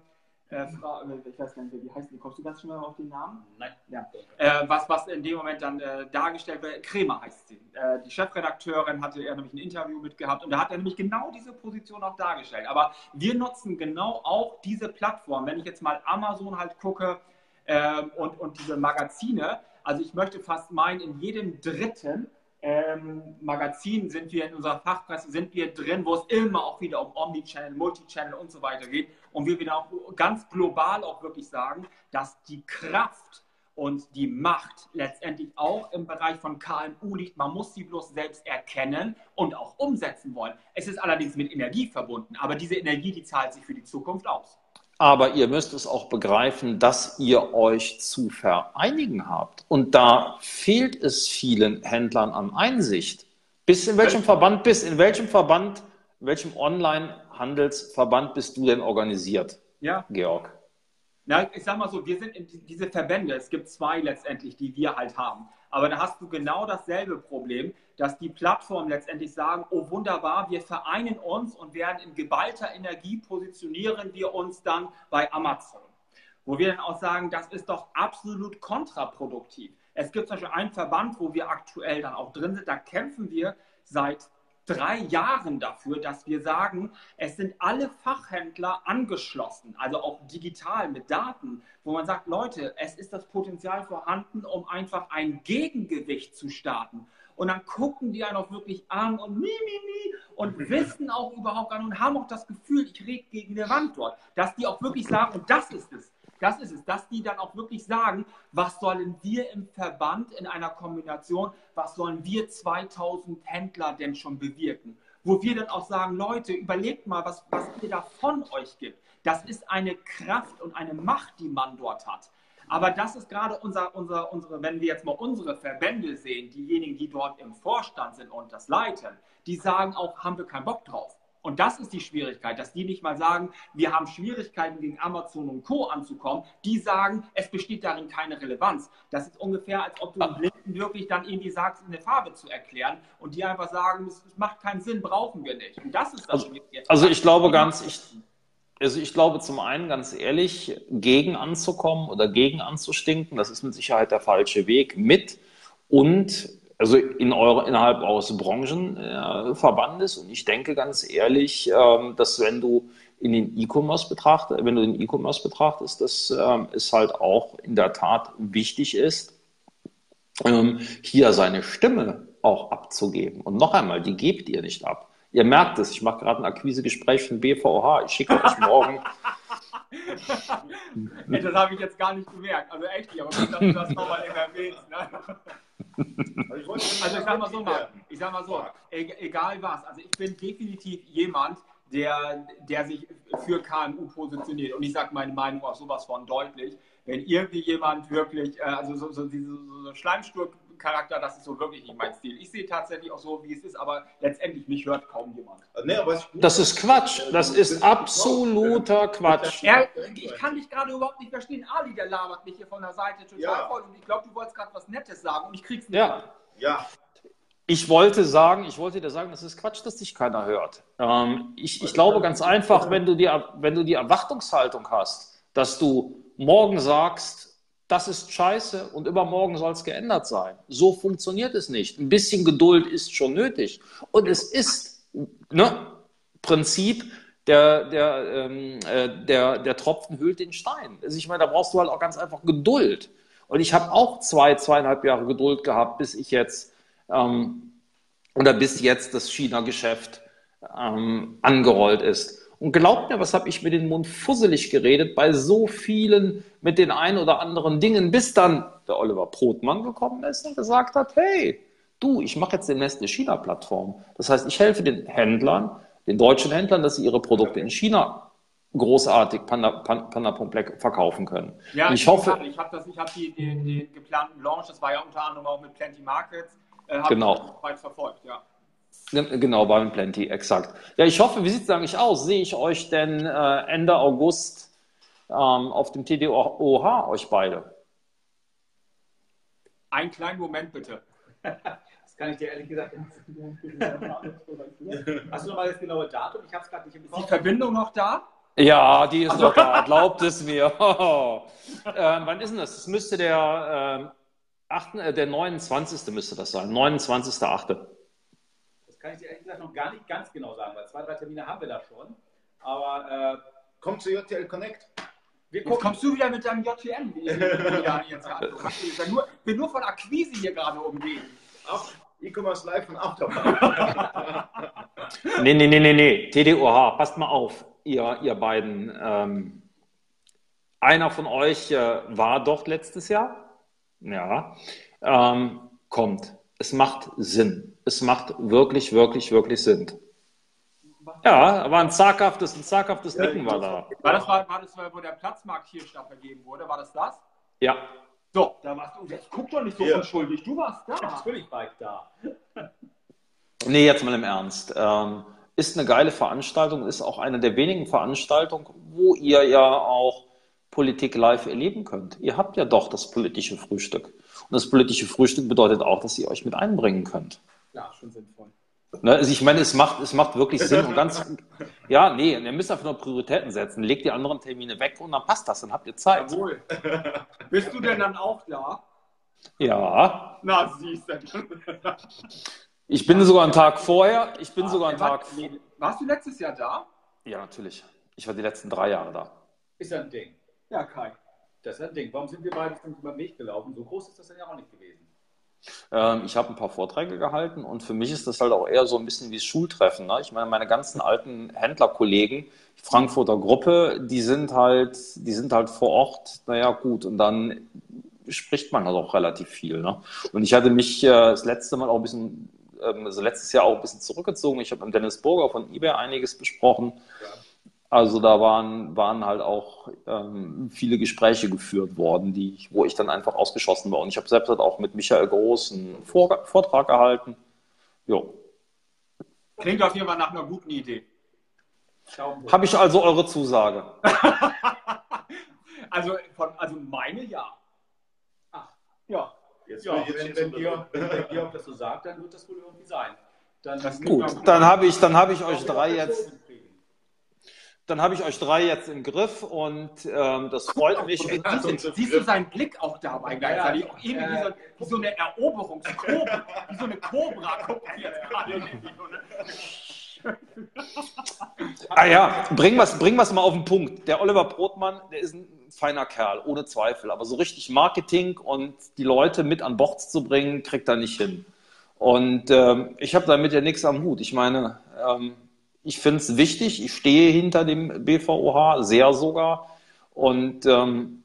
äh, Frau, äh, ich weiß gar nicht, wie heißt die, kommst du ganz schnell auf den Namen? Nein. Ja. Äh, was, was in dem Moment dann äh, dargestellt wird, Kremer heißt sie. Äh, die Chefredakteurin hatte er nämlich ein Interview mit gehabt und da hat er nämlich genau diese Position auch dargestellt. Aber wir nutzen genau auch diese Plattform. Wenn ich jetzt mal Amazon halt gucke ähm, und, und diese Magazine, also ich möchte fast meinen, in jedem dritten ähm, Magazin sind wir in unserer Fachpresse sind wir drin, wo es immer auch wieder um Omnichannel, Multichannel und so weiter geht und wir wieder auch ganz global auch wirklich sagen, dass die Kraft und die Macht letztendlich auch im Bereich von KMU liegt. Man muss sie bloß selbst erkennen und auch umsetzen wollen. Es ist allerdings mit Energie verbunden, aber diese Energie, die zahlt sich für die Zukunft aus. Aber ihr müsst es auch begreifen, dass ihr euch zu vereinigen habt. Und da fehlt es vielen Händlern an Einsicht. Bis in welchem Verband bist, in welchem Verband, in welchem Online-Handelsverband bist du denn organisiert, Ja, Georg? Na, ich sag mal so, wir sind in die- diese Verbände, es gibt zwei letztendlich, die wir halt haben. Aber da hast du genau dasselbe Problem, dass die Plattformen letztendlich sagen, oh wunderbar, wir vereinen uns und werden in geballter Energie positionieren wir uns dann bei Amazon. Wo wir dann auch sagen, das ist doch absolut kontraproduktiv. Es gibt zum Beispiel einen Verband, wo wir aktuell dann auch drin sind, da kämpfen wir seit drei Jahren dafür, dass wir sagen, es sind alle Fachhändler angeschlossen, also auch digital mit Daten, wo man sagt, Leute, es ist das Potenzial vorhanden, um einfach ein Gegengewicht zu starten. Und dann gucken die einen auch wirklich an und mi, mi, mi und wissen auch überhaupt gar nicht und haben auch das Gefühl, ich rede gegen eine Wand dort, dass die auch wirklich sagen, und das ist es, das ist es, dass die dann auch wirklich sagen, was sollen wir im Verband in einer Kombination, was sollen wir 2000 Händler denn schon bewirken? Wo wir dann auch sagen, Leute, überlegt mal, was, was ihr da von euch gibt. Das ist eine Kraft und eine Macht, die man dort hat. Aber das ist gerade unser, unser, unsere, wenn wir jetzt mal unsere Verbände sehen, diejenigen, die dort im Vorstand sind und das leiten, die sagen auch, haben wir keinen Bock drauf. Und das ist die Schwierigkeit, dass die nicht mal sagen, wir haben Schwierigkeiten gegen Amazon und Co. anzukommen. Die sagen, es besteht darin keine Relevanz. Das ist ungefähr, als ob du einem Blinden wirklich dann irgendwie sagst, eine Farbe zu erklären und die einfach sagen, es macht keinen Sinn, brauchen wir nicht. Und das ist das Also- Schwierige. also ich glaube ganz, ich- Also ich glaube zum einen ganz ehrlich, gegen anzukommen oder gegen anzustinken, das ist mit Sicherheit der falsche Weg. Mit und also in eure, innerhalb eures Branchenverbandes und ich denke ganz ehrlich, ähm, dass wenn du in den E-Commerce betrachtest, wenn du den E-Commerce betrachtest, dass ähm, es halt auch in der Tat wichtig ist, ähm, hier seine Stimme auch abzugeben. Und noch einmal, die gebt ihr nicht ab. Ihr merkt es, ich mache gerade ein Akquisegespräch von BVH. Ich schicke euch morgen. Ey, das habe ich jetzt gar nicht gemerkt. Also echt aber gut, dass du das nochmal erwähnst. Ne? Also ich, Also ich sag mal so, Marc, ich sag mal so, e- egal was, also ich bin definitiv jemand, der, der sich für KMU positioniert. Und ich sage meine Meinung auch sowas von deutlich. Wenn irgendwie jemand wirklich, äh, also so, so, so, so Schleimstur-Charakter, das ist so wirklich nicht mein Stil. Ich sehe tatsächlich auch so, wie es ist, aber letztendlich mich hört kaum jemand. Nee, ich gut Das ist Quatsch. Das ist absoluter Quatsch. Er, ich kann dich gerade überhaupt nicht verstehen. Ali, der labert mich hier von der Seite total Ja. voll. Und ich glaube, du wolltest gerade was Nettes sagen und ich krieg's nicht. Ja. Ja, Ich wollte sagen, ich wollte dir sagen, das ist Quatsch, dass dich keiner hört. Ähm, ich, ich glaube ganz einfach, wenn du, die, wenn du die Erwartungshaltung hast, dass du morgen sagst, das ist scheiße und übermorgen soll es geändert sein. So funktioniert es nicht. Ein bisschen Geduld ist schon nötig. Und es ist ne, Prinzip, der, der, ähm, äh, der, der Tropfen hüllt den Stein. Also ich meine, da brauchst du halt auch ganz einfach Geduld. Und ich habe auch zwei, zweieinhalb Jahre Geduld gehabt, bis ich jetzt ähm, oder bis jetzt das China-Geschäft ähm, angerollt ist. Und glaubt mir, was habe ich mir den Mund fusselig geredet bei so vielen mit den ein oder anderen Dingen, bis dann der Oliver Protmann gekommen ist und gesagt hat, hey, du, ich mache jetzt demnächst eine China-Plattform. Das heißt, ich helfe den Händlern, den deutschen Händlern, dass sie ihre Produkte in China großartig Panda, Panda, Panda verkaufen können. Ja, ich hoffe, ich habe das, ich habe die, die, die geplanten Launch, das war ja unter anderem auch mit Plenty Markets, äh, hab Genau. ich weit verfolgt, ja. Genau, Barbie Plenty, exakt. Ja, ich hoffe, wie sieht es eigentlich aus? Sehe ich euch denn äh, Ende August ähm, auf dem TDOH, euch beide? Einen kleinen Moment bitte. Das kann ich dir ehrlich gesagt nicht Hast du noch mal das genaue Datum? Ich habe es gerade nicht im Ist die Verbindung noch da? Ja, die ist noch da, glaubt es mir. ähm, wann ist denn das? Das müsste der, ähm, 8, äh, der 29. müsste das sein, 29.8. Kann ich dir ehrlich gesagt noch gar nicht ganz genau sagen, weil zwei, drei Termine haben wir da schon. Aber äh, Kommt zu JTL Connect. wir Jetzt kommst du wieder mit deinem JTN. wie ich ja nur, bin nur von Akquise hier gerade umgeben. E-Commerce Live von Afterpark. Nee, nee, nee, nee, nee. TDOH, passt mal auf, ihr, ihr beiden. Ähm, einer von euch äh, war dort letztes Jahr. Ja. Ähm, kommt. Es macht Sinn. Es macht wirklich, wirklich, wirklich Sinn. Ja, war ein zaghaftes, ein zaghaftes Ja, Nicken war da. War das, war, war das, wo der Platzmarkt hier statt vergeben wurde? War das das? Ja. So, da warst du. Jetzt guck doch nicht so Ja. unschuldig. Du warst da. Natürlich war ich da. Nee, jetzt mal im Ernst. Ähm, ist eine geile Veranstaltung, ist auch eine der wenigen Veranstaltungen, wo ihr ja auch Politik live erleben könnt. Ihr habt ja doch das politische Frühstück. Und das politische Frühstück bedeutet auch, dass ihr euch mit einbringen könnt. Ja, schon sinnvoll. Ne? Also ich meine, es macht, es macht wirklich Sinn und ganz, ja, nee, ihr müsst einfach nur Prioritäten setzen. Legt die anderen Termine weg und dann passt das, dann habt ihr Zeit. Jawohl. Bist du denn dann auch da? Ja, Na, siehst du. ich bin sogar einen Tag vorher, ich bin sogar einen Tag, Nee, Warst du letztes Jahr da? ja, natürlich. Ich war die letzten drei Jahre da. Ist ja ein Ding. Ja, Kai. Das ist ja ein Ding. Warum sind wir beide über den Weg gelaufen? So groß ist das dann ja auch nicht gewesen. Ähm, ich habe ein paar Vorträge gehalten und für mich ist das halt auch eher so ein bisschen wie das Schultreffen. Ne? Ich meine, meine ganzen alten Händlerkollegen, Frankfurter Gruppe, die sind halt, die sind halt vor Ort, naja, gut, und dann spricht man halt auch relativ viel. Ne? Und ich hatte mich äh, das letzte Mal auch ein bisschen, ähm, also letztes Jahr auch ein bisschen zurückgezogen. Ich habe mit Dennis Burger von eBay einiges besprochen. Also da waren, waren halt auch ähm, viele Gespräche geführt worden, die, ich- wo ich dann einfach ausgeschossen war. Und ich habe selbst halt auch mit Michael Groß einen Vor Vortrag gehalten. Jo. Klingt auf jeden Fall nach einer guten Idee. Habe ich also eure Zusage? Also, von, also meine ja. Ach. Ja. Jetzt Ja, jetzt wenn, wenn, Georg, wenn der Georg das so sagt, dann wird das wohl irgendwie sein. Dann Das Gut, dann habe ich, dann habe ich euch drei jetzt. Dann habe ich euch drei jetzt im Griff und ähm, das freut mich. Und die sind, Siehst du seinen Blick auch dabei gleichzeitig? Irgendwie wie, so, wie so eine Eroberungskobra, wie so eine Kobra guckt er jetzt gerade. irgendwie so, ne? Ah ja, bringen wir es bringen wir's mal auf den Punkt. Der Oliver Brotmann, der ist ein feiner Kerl, ohne Zweifel. Aber so richtig Marketing und die Leute mit an Bord zu bringen, kriegt er nicht hin. Und ähm, ich habe damit ja nichts am Hut. Ich meine, ähm, ich finde es wichtig, ich stehe hinter dem BVOH, sehr sogar. Und ähm,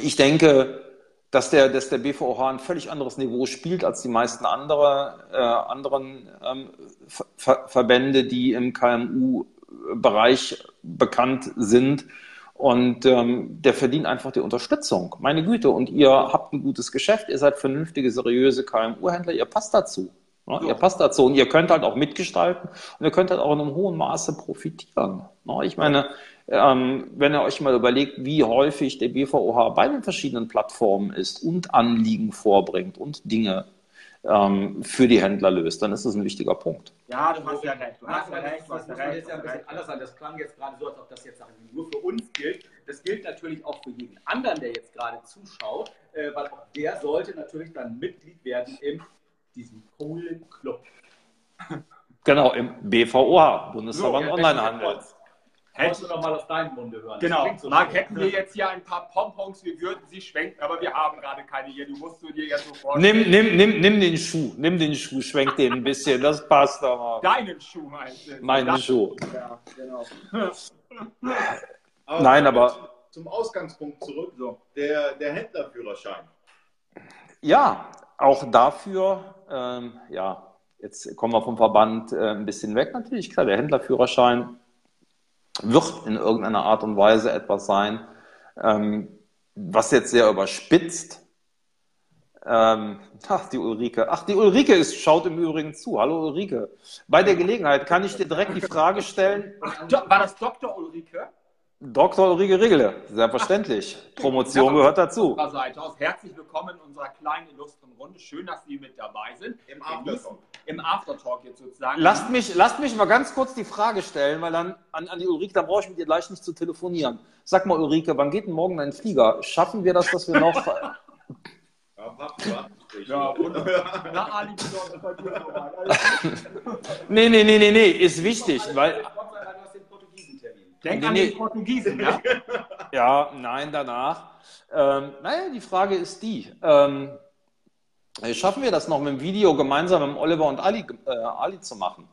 ich denke, dass der, dass der BVOH ein völlig anderes Niveau spielt als die meisten andere, äh, anderen ähm, Ver Ver Verbände, die im KMU-Bereich bekannt sind. Und ähm, der verdient einfach die Unterstützung. Meine Güte, und ihr habt ein gutes Geschäft, ihr seid vernünftige, seriöse KMU-Händler, ihr passt dazu. Ne? Ihr passt dazu und ihr könnt halt auch mitgestalten und ihr könnt halt auch in einem hohen Maße profitieren. Ne? Ich meine, ähm, wenn ihr euch mal überlegt, wie häufig der BVOH bei den verschiedenen Plattformen ist und Anliegen vorbringt und Dinge ähm, für die Händler löst, dann ist das ein wichtiger Punkt. Ja, du hast ja recht. Du hast ja recht. Du das hast ja muss jetzt ja ein bisschen anders sein. Das klang jetzt gerade so, als ob das jetzt nur für uns gilt. Das gilt natürlich auch für jeden anderen, der jetzt gerade zuschaut, äh, weil auch der sollte natürlich dann Mitglied werden in diesem coolen Club. Genau, im BVOH, Bundesverband So, Onlinehandel. Hättest du noch mal aus deinem Munde hören. Genau. so Marc, hätten wir jetzt hier ein paar Pompons, wir würden sie schwenken, aber wir haben gerade keine hier. Du musst du dir jetzt so vorstellen. Nimm, nimm, nimm, nimm den Schuh, nimm den Schuh, schwenk den ein bisschen, das passt aber. Deinen Schuh meinst du? Meinen Das- Schuh. Ja, genau. Aber Nein, aber- Zum Ausgangspunkt zurück. Der, der Händlerführerschein. Ja, auch dafür, ähm, ja, jetzt kommen wir vom Verband äh, ein bisschen weg. Natürlich, klar, der Händlerführerschein wird in irgendeiner Art und Weise etwas sein, ähm, was jetzt sehr überspitzt Ähm, ach, die Ulrike. Ach, die Ulrike ist, schaut im Übrigen zu. Hallo Ulrike. Bei der Gelegenheit kann ich dir direkt die Frage stellen. War das Dr. Ulrike? Dr. Ulrike Rigele, selbstverständlich. Promotion gehört dazu. Seite aus. Herzlich willkommen in unserer kleinen illustren Runde. Schön, dass Sie mit dabei sind. Im Aftertalk. Im Aftertalk jetzt sozusagen. Lasst mich, lasst mich mal ganz kurz die Frage stellen, weil dann an, an die Ulrike, dann brauche ich mit ihr gleich nicht zu telefonieren. Sag mal, Ulrike, wann geht denn morgen dein Flieger? Schaffen wir das, dass wir noch. Ja. Ja. Na, Ali, dir gut. nee, nee, nee, nee, nee, ist wichtig, weil. Gott sei Dank hast du den Portugiesentermin. Denk Nee, an nee. den Portugiesen, ja? Ja, nein, danach. Ähm, naja, die Frage ist die. Ähm, schaffen wir das noch mit dem Video gemeinsam mit Oliver und Ali, äh, Ali zu machen?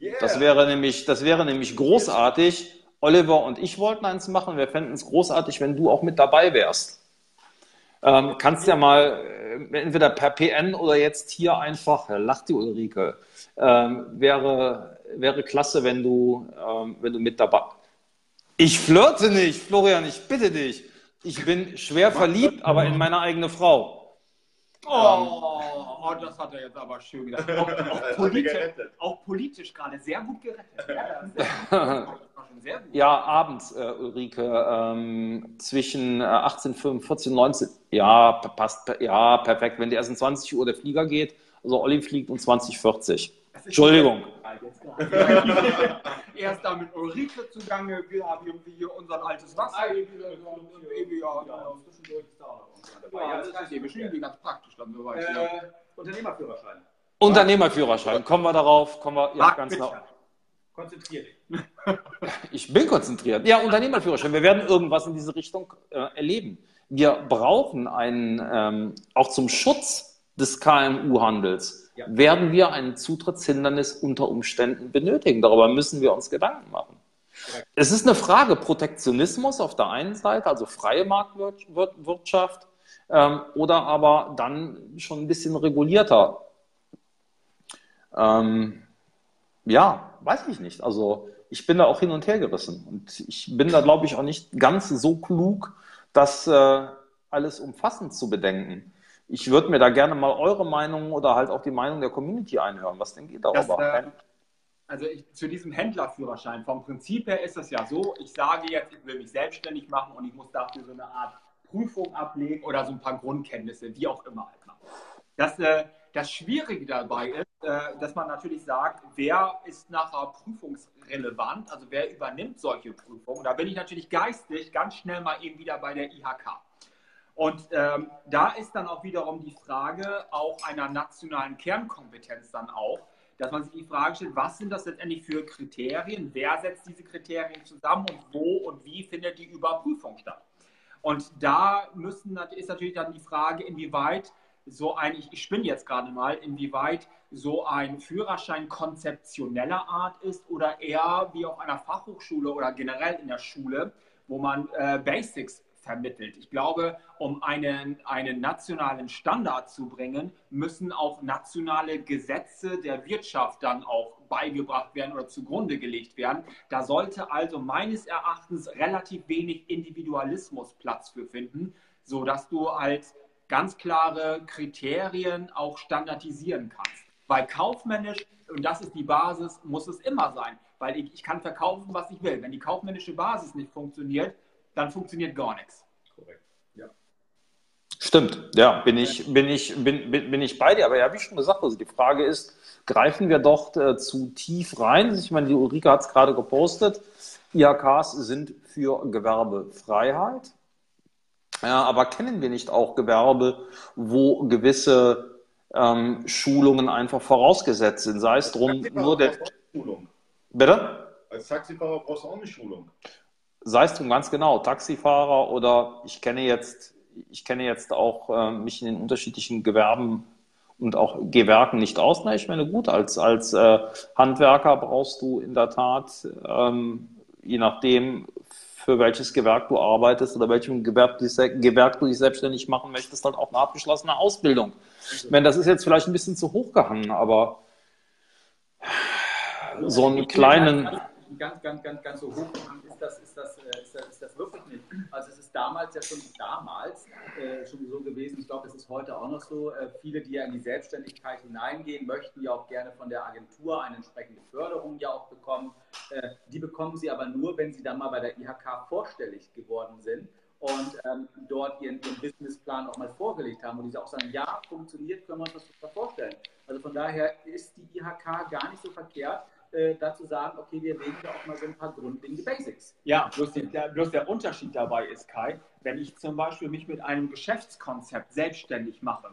Yeah. Das wäre nämlich, das wäre nämlich großartig. Oliver und ich wollten eins machen. Wir fänden es großartig, wenn du auch mit dabei wärst. Ähm, kannst ja mal äh, entweder per PN oder jetzt hier einfach, lacht die Ulrike, ähm, wäre, wäre klasse, wenn du, ähm, wenn du mit dabei. Ich flirte nicht, Florian, ich bitte dich. Ich bin schwer verliebt, aber in meine eigene Frau. Oh, oh, das hat er jetzt aber schön gedacht. Auch, auch, politisch, auch politisch gerade sehr gut gerettet. Ja, sehr gut. Ja, abends, äh, Ulrike, ähm, zwischen äh, 18.45 und 19. Ja, passt, ja, perfekt. Wenn die erst um 20 Uhr der Flieger geht, also Olli fliegt um 20.40 Das Entschuldigung. Jetzt gerade. er ist da mit Ulrike zugange, wir haben irgendwie hier unser altes Wasser. Ja, das ist eben irgendwie ganz praktisch dann soweit. ja. Äh, Unternehmerführerschein. Unternehmerführerschein, kommen wir darauf, kommen wir, ja, Marc, ganz genau. Konzentrier dich. Ich bin konzentriert. Ja, Unternehmerführerschein. Wir werden irgendwas in diese Richtung äh, erleben. Wir brauchen einen, ähm, auch zum Schutz des KMU-Handels, Ja. werden wir ein Zutrittshindernis unter Umständen benötigen. Darüber müssen wir uns Gedanken machen. Es ist eine Frage Protektionismus auf der einen Seite, also freie Marktwirtschaft, ähm, oder aber dann schon ein bisschen regulierter. Ähm, ja, weiß ich nicht. Also ich bin da auch hin und her gerissen. Und ich bin da, glaube ich, auch nicht ganz so klug, das äh, alles umfassend zu bedenken. Ich würde mir da gerne mal eure Meinung oder halt auch die Meinung der Community einhören. Was denkt ihr Das, darüber? äh, also ich, zu diesem Händlerführerschein, vom Prinzip her ist es ja so, ich sage jetzt, ich will mich selbstständig machen und ich muss dafür so eine Art Prüfung ablegen oder so ein paar Grundkenntnisse, wie auch immer halt machen. Das, äh, das Schwierige dabei ist, äh, dass man natürlich sagt, wer ist nachher prüfungsrelevant, also wer übernimmt solche Prüfungen. Da bin ich natürlich geistig ganz schnell mal eben wieder bei der IHK. Und ähm, da ist dann auch wiederum die Frage auch einer nationalen Kernkompetenz dann auch, dass man sich die Frage stellt, was sind das letztendlich für Kriterien, wer setzt diese Kriterien zusammen und wo und wie findet die Überprüfung statt. Und da müssen, ist natürlich dann die Frage, inwieweit so ein, ich, ich spinne jetzt gerade mal, inwieweit so ein Führerschein konzeptioneller Art ist oder eher wie auf einer Fachhochschule oder generell in der Schule, wo man äh, Basics vermittelt. Ich glaube, um einen, einen nationalen Standard zu bringen, müssen auch nationale Gesetze der Wirtschaft dann auch beigebracht werden oder zugrunde gelegt werden. Da sollte also meines Erachtens relativ wenig Individualismus Platz für finden, sodass du als ganz klare Kriterien auch standardisieren kannst. Weil kaufmännisch, und das ist die Basis, muss es immer sein. Weil ich, ich kann verkaufen, was ich will. Wenn die kaufmännische Basis nicht funktioniert, dann funktioniert gar nichts. Korrekt. Ja. Stimmt, ja, bin ich, bin ich, bin, bin, bin ich bei dir. Aber ja, wie schon gesagt, also die Frage ist, greifen wir doch äh, zu tief rein? Ich meine, die Ulrike hat es gerade gepostet. IHKs sind für Gewerbefreiheit. Ja, aber kennen wir nicht auch Gewerbe, wo gewisse ähm, Schulungen einfach vorausgesetzt sind? Sei es drum, nur der. Schulung. Bitte? Als Taxifahrer brauchst du auch eine Schulung. Sei es drum ganz genau, Taxifahrer oder ich kenne jetzt, ich kenne jetzt auch äh, mich in den unterschiedlichen Gewerben und auch Gewerken nicht aus. Na, ich meine, gut, als, als äh, Handwerker brauchst du in der Tat, ähm, je nachdem, für welches Gewerk du arbeitest oder welchem Gewerk du, Gewerk du dich selbstständig machen möchtest, halt auch eine abgeschlossene Ausbildung. Ich meine, das ist jetzt vielleicht ein bisschen zu hoch gehangen, aber so einen kleinen, ganz, ganz, ganz, ganz so hoch ist das, ist, das, äh, ist, das, ist das wirklich nicht. Also es ist damals ja schon damals äh, schon so gewesen, ich glaube, es ist heute auch noch so, äh, viele, die ja in die Selbstständigkeit hineingehen, möchten ja auch gerne von der Agentur eine entsprechende Förderung ja auch bekommen. Äh, die bekommen sie aber nur, wenn sie dann mal bei der IHK vorstellig geworden sind und ähm, dort ihren, ihren, Businessplan auch mal vorgelegt haben und die auch sagen, ja, funktioniert, können wir uns das vorstellen. Also von daher ist die IHK gar nicht so verkehrt, äh, dazu sagen, okay, wir legen da auch mal so ein paar grundlegende Basics. Ja, bloß, der, bloß der Unterschied dabei ist, Kai, wenn ich zum Beispiel mich mit einem Geschäftskonzept selbstständig mache,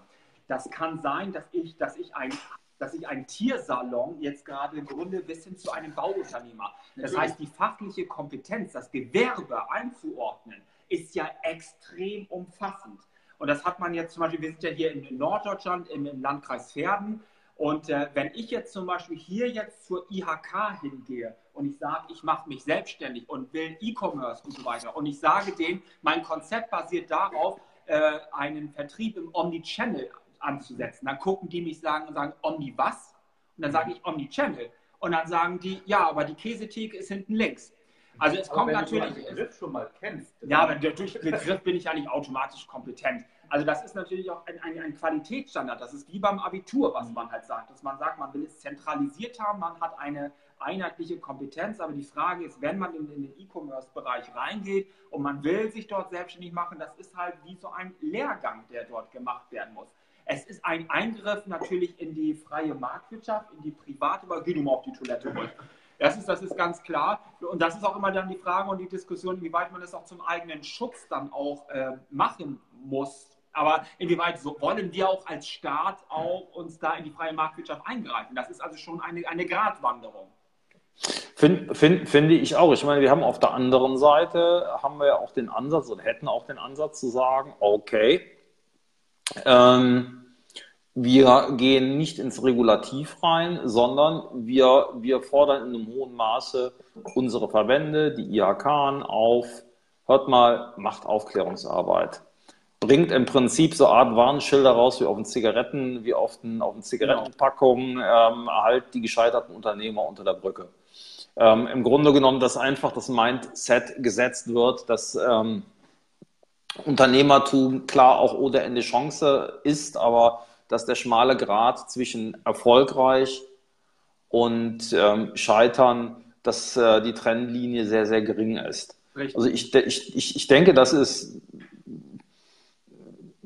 das kann sein, dass ich, dass ich ein dass ich einen Tiersalon jetzt gerade gründe bis hin zu einem Bauunternehmer. Das Natürlich. heißt, die fachliche Kompetenz, das Gewerbe einzuordnen, ist ja extrem umfassend. Und das hat man jetzt zum Beispiel, wir sind ja hier in Norddeutschland im, im Landkreis Verden. Und äh, wenn ich jetzt zum Beispiel hier jetzt zur IHK hingehe und ich sage, ich mache mich selbstständig und will E-Commerce und so weiter und ich sage denen, mein Konzept basiert darauf, äh, einen Vertrieb im Omnichannel anzusetzen, dann gucken die mich sagen und sagen, Omni was? Und dann sage ich Omnichannel. Und dann sagen die, ja, aber die Käsetheke ist hinten links. Also es aber kommt natürlich. Wenn du den Begriff schon mal kennst. Ja, aber durch den Begriff bin ich ja nicht automatisch kompetent. Also das ist natürlich auch ein, ein, ein, Qualitätsstandard. Das ist wie beim Abitur, was man halt sagt. Dass man sagt, man will es zentralisiert haben, man hat eine einheitliche Kompetenz. Aber die Frage ist, wenn man in, in den E-Commerce-Bereich reingeht und man will sich dort selbstständig machen, das ist halt wie so ein Lehrgang, der dort gemacht werden muss. Es ist ein Eingriff natürlich in die freie Marktwirtschaft, in die private, aber geh mal auf die Toilette ruhig. Das ist, das ist ganz klar. Und das ist auch immer dann die Frage und die Diskussion, inwieweit man das auch zum eigenen Schutz dann auch äh, machen muss. Aber inwieweit so wollen wir auch als Staat auch uns da in die freie Marktwirtschaft eingreifen? Das ist also schon eine, eine Gratwanderung. Find, find, finde ich auch. Ich meine, wir haben auf der anderen Seite, haben wir auch den Ansatz oder hätten auch den Ansatz zu sagen, okay, ähm, wir gehen nicht ins Regulativ rein, sondern wir, wir fordern in einem hohen Maße unsere Verbände, die IHK auf, hört mal, macht Aufklärungsarbeit. Bringt im Prinzip so eine Art Warnschilder raus wie auf den Zigaretten, wie auf den, auf den Zigarettenpackungen, ähm, halt die gescheiterten Unternehmer unter der Brücke. Ähm, Im Grunde genommen, dass einfach das Mindset gesetzt wird, dass ähm, Unternehmertum klar auch ohne Ende Chance ist, aber dass der schmale Grad zwischen erfolgreich und ähm, Scheitern, dass äh, die Trennlinie sehr, sehr gering ist. Richtig. Also ich, ich, ich, ich denke, das ist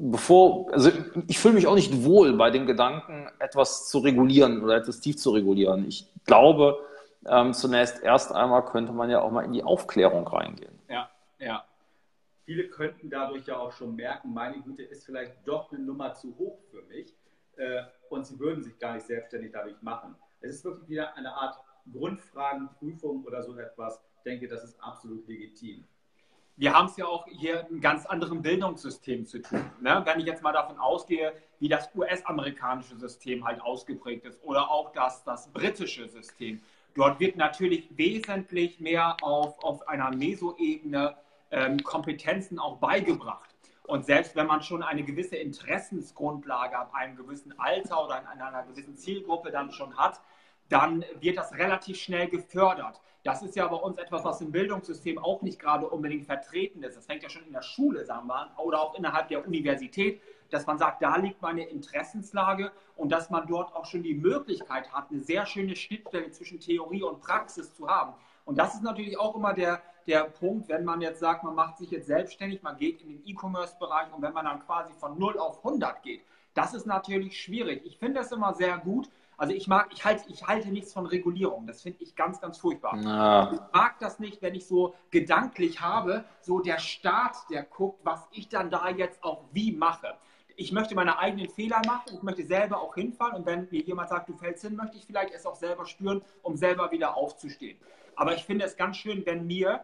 bevor, also ich fühle mich auch nicht wohl bei dem Gedanken, etwas zu regulieren oder etwas tief zu regulieren. Ich glaube, ähm, zunächst erst einmal könnte man ja auch mal in die Aufklärung reingehen. Ja, ja. Viele könnten dadurch ja auch schon merken, meine Güte ist vielleicht doch eine Nummer zu hoch für mich äh, und sie würden sich gar nicht selbstständig dadurch machen. Es ist wirklich wieder eine Art Grundfragenprüfung oder so etwas. Ich denke, das ist absolut legitim. Wir haben es ja auch hier ein ganz anderem Bildungssystem zu tun. Ne? Wenn ich jetzt mal davon ausgehe, wie das US-amerikanische System halt ausgeprägt ist oder auch das, das britische System. Dort wird natürlich wesentlich mehr auf, auf einer Mesoebene ähm, Kompetenzen auch beigebracht. Und selbst wenn man schon eine gewisse Interessensgrundlage ab einem gewissen Alter oder in einer gewissen Zielgruppe dann schon hat, dann wird das relativ schnell gefördert. Das ist ja bei uns etwas, was im Bildungssystem auch nicht gerade unbedingt vertreten ist. Das fängt ja schon in der Schule, sagen wir, oder auch innerhalb der Universität, dass man sagt, da liegt meine Interessenslage und dass man dort auch schon die Möglichkeit hat, eine sehr schöne Schnittstelle zwischen Theorie und Praxis zu haben. Und das ist natürlich auch immer der, der Punkt, wenn man jetzt sagt, man macht sich jetzt selbstständig, man geht in den E-Commerce-Bereich und wenn man dann quasi von 0 auf 100 geht, das ist natürlich schwierig. Ich finde das immer sehr gut. Also ich mag, ich halte, ich halte nichts von Regulierung. Das finde ich ganz, ganz furchtbar. Na. Ich mag das nicht, wenn ich so gedanklich habe, so der Staat, der guckt, was ich dann da jetzt auch wie mache. Ich möchte meine eigenen Fehler machen, ich möchte selber auch hinfallen und wenn mir jemand sagt, du fällst hin, möchte ich vielleicht es auch selber spüren, um selber wieder aufzustehen. Aber ich finde es ganz schön, wenn mir,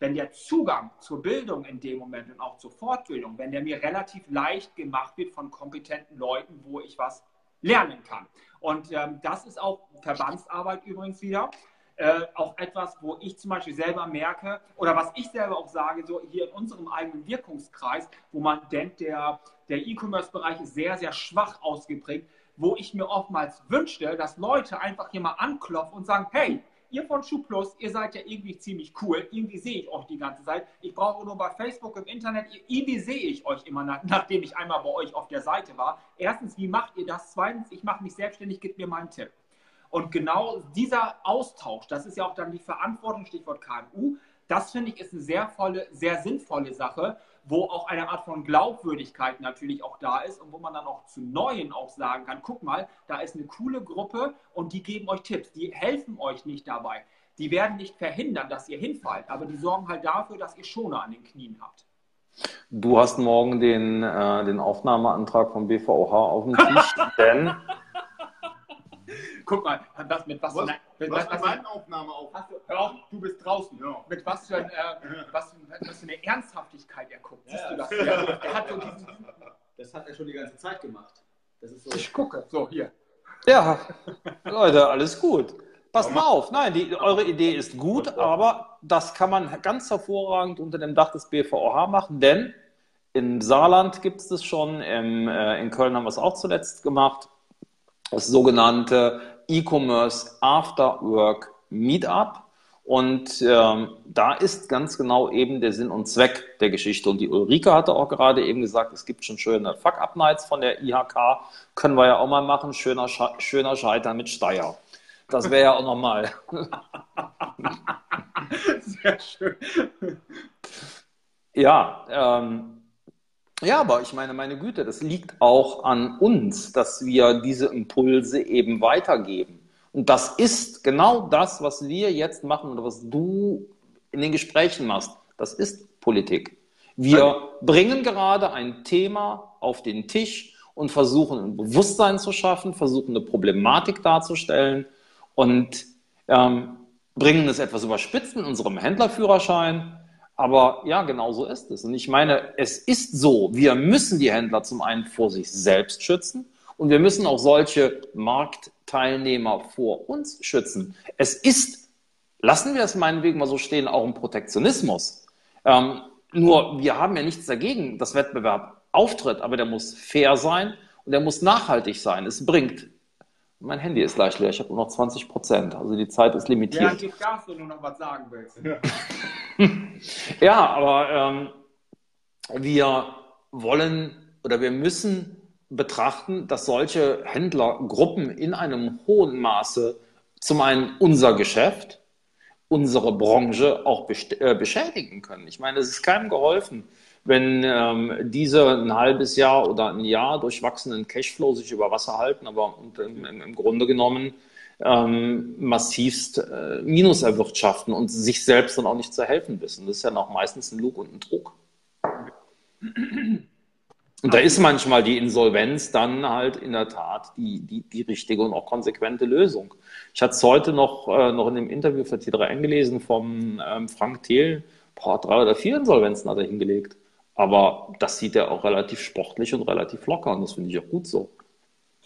wenn der Zugang zur Bildung in dem Moment und auch zur Fortbildung, wenn der mir relativ leicht gemacht wird von kompetenten Leuten, wo ich was lernen kann. Und ähm, das ist auch Verbandsarbeit übrigens wieder. Äh, auch etwas, wo ich zum Beispiel selber merke, oder was ich selber auch sage, so hier in unserem eigenen Wirkungskreis, wo man denkt, der, der E-Commerce-Bereich ist sehr, sehr schwach ausgeprägt, wo ich mir oftmals wünschte, dass Leute einfach hier mal anklopfen und sagen, hey, ihr von Schuhplus, ihr seid ja irgendwie ziemlich cool. Irgendwie sehe ich euch die ganze Zeit. Ich brauche nur bei Facebook im Internet, irgendwie sehe ich euch immer, nach, nachdem ich einmal bei euch auf der Seite war. Erstens, wie macht ihr das? Zweitens, ich mache mich selbstständig, gebt mir mal einen Tipp. Und genau dieser Austausch, das ist ja auch dann die Verantwortung, Stichwort KMU, das finde ich ist eine sehr volle, sehr sinnvolle Sache, wo auch eine Art von Glaubwürdigkeit natürlich auch da ist und wo man dann auch zu Neuen auch sagen kann, guck mal, da ist eine coole Gruppe und die geben euch Tipps, die helfen euch nicht dabei. Die werden nicht verhindern, dass ihr hinfallt, aber die sorgen halt dafür, dass ihr Schoner an den Knien habt. Du hast morgen den, äh, den Aufnahmeantrag vom BVOH auf dem Tisch, denn Guck mal, was, mit was, Was, für eine, was was, für eine Aufnahme auf? Hast du, hör auf, du bist draußen. Ja. Mit was für, ein, äh, was, was für eine Ernsthaftigkeit er guckt. Siehst Ja, du das? ja. Er, hat so diesen, Das hat er schon die ganze Zeit gemacht. Das ist so. ich gucke. So, hier. Ja, Leute, alles gut. Passt mal auf. Nein, die, eure Idee ist gut, aber das kann man ganz hervorragend unter dem Dach des BVOH machen, denn im Saarland gibt es das schon, im, äh, in Köln haben wir es auch zuletzt gemacht, das sogenannte E-Commerce After Work Meetup. Und ähm, da ist ganz genau eben der Sinn und Zweck der Geschichte. Und die Ulrike hatte auch gerade eben gesagt, es gibt schon schöne Fuck-Up-Nights von der IHK. Können wir ja auch mal machen. Schöner, Sche schöner Scheitern mit Steier. Das wäre ja auch nochmal. Sehr schön. Ja, ähm, ja, aber ich meine, meine Güte, das liegt auch an uns, dass wir diese Impulse eben weitergeben. Und das ist genau das, was wir jetzt machen oder was du in den Gesprächen machst. Das ist Politik. Wir bringen gerade ein Thema auf den Tisch und versuchen ein Bewusstsein zu schaffen, versuchen eine Problematik darzustellen und ähm, bringen es etwas überspitzt in unserem Händlerführerschein. Aber ja, genau so ist es. Und ich meine, es ist so, wir müssen die Händler zum einen vor sich selbst schützen und wir müssen auch solche Marktteilnehmer vor uns schützen. Es ist, lassen wir es meinetwegen mal so stehen, auch ein Protektionismus. Ähm, nur wir haben ja nichts dagegen, dass Wettbewerb auftritt, aber der muss fair sein und der muss nachhaltig sein. Es bringt. Mein Handy ist gleich leer, ich habe nur noch 20 Prozent, also die Zeit ist Ja, limitiert. gib Gas, wenn du noch was sagen willst. Ja, aber ähm, wir wollen oder wir müssen betrachten, dass solche Händlergruppen in einem hohen Maße zum einen unser Geschäft, unsere Branche auch äh, beschädigen können. Ich meine, es ist keinem geholfen, wenn ähm, diese ein halbes Jahr oder ein Jahr durch wachsenden Cashflow sich über Wasser halten, aber im, im Grunde genommen ähm, massivst äh, Minus erwirtschaften und sich selbst dann auch nicht zu helfen wissen. Das ist ja noch meistens ein Lug und ein Trug. Und da ist manchmal die Insolvenz dann halt in der Tat die, die, die richtige und auch konsequente Lösung. Ich hatte es heute noch, äh, noch in dem Interview für T3N gelesen vom ähm, Frank Thiel. Boah, drei oder vier Insolvenzen hat er hingelegt. Aber das sieht er auch relativ sportlich und relativ locker und das finde ich auch gut so.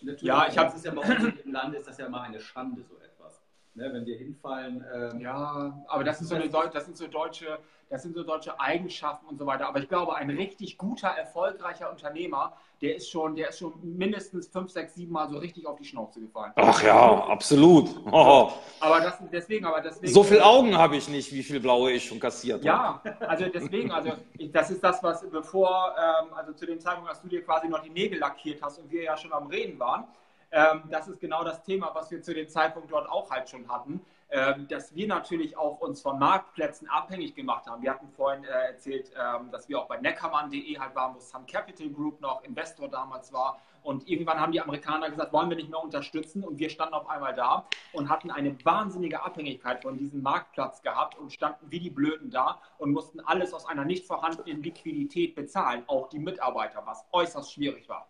Natürlich, Ja, ich hab- das ist ja bei uns im Land ist das ja mal eine Schande, so etwas. Ne, wenn wir hinfallen, ähm, Ja, aber das, ist so eine, das sind so deutsche, das sind so deutsche Eigenschaften und so weiter. Aber ich glaube, ein richtig guter, erfolgreicher Unternehmer, der ist schon, der ist schon mindestens fünf, sechs, sieben Mal so richtig auf die Schnauze gefallen. Ach ja, absolut. Oh, Aber das, deswegen, aber deswegen. so viel Augen habe ich nicht, wie viel blaue ich schon kassiert habe. Ja, also deswegen, also ich, das ist das, was bevor, ähm, also zu dem Zeitpunkt, als du dir quasi noch die Nägel lackiert hast und wir ja schon am Reden waren, ähm, das ist genau das Thema, was wir zu dem Zeitpunkt dort auch halt schon hatten, dass wir natürlich auch uns von Marktplätzen abhängig gemacht haben. Wir hatten vorhin äh, erzählt, ähm, dass wir auch bei neckermann.de halt waren, wo Sun Capital Group noch Investor damals war. Und irgendwann haben die Amerikaner gesagt, wollen wir nicht mehr unterstützen. Und wir standen auf einmal da und hatten eine wahnsinnige Abhängigkeit von diesem Marktplatz gehabt und standen wie die Blöden da und mussten alles aus einer nicht vorhandenen Liquidität bezahlen, auch die Mitarbeiter, was äußerst schwierig war.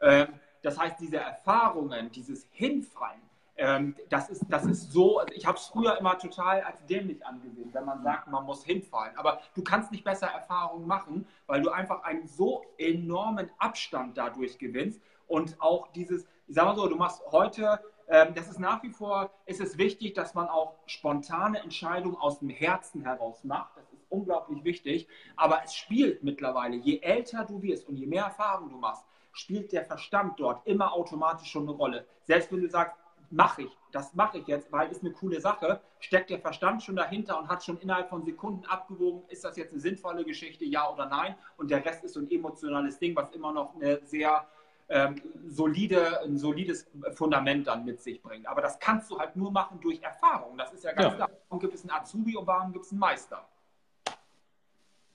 Ähm, das heißt, diese Erfahrungen, dieses Hinfallen, ähm, das, ist, das ist so, also ich habe es früher immer total als dämlich angesehen, wenn man sagt, man muss hinfallen. Aber du kannst nicht besser Erfahrungen machen, weil du einfach einen so enormen Abstand dadurch gewinnst und auch dieses, ich sag mal so, du machst heute, ähm, das ist nach wie vor, ist es wichtig, dass man auch spontane Entscheidungen aus dem Herzen heraus macht. Das ist unglaublich wichtig. Aber es spielt mittlerweile, je älter du wirst und je mehr Erfahrung du machst, spielt der Verstand dort immer automatisch schon eine Rolle. Selbst wenn du sagst, mache ich, das mache ich jetzt, weil es eine coole Sache, steckt der Verstand schon dahinter und hat schon innerhalb von Sekunden abgewogen, ist das jetzt eine sinnvolle Geschichte, ja oder nein? Und der Rest ist so ein emotionales Ding, was immer noch eine sehr ähm, solide, ein solides Fundament dann mit sich bringt. Aber das kannst du halt nur machen durch Erfahrung. Das ist ja ganz ja. klar. Warum gibt es einen Azubi und warum gibt es einen Meister?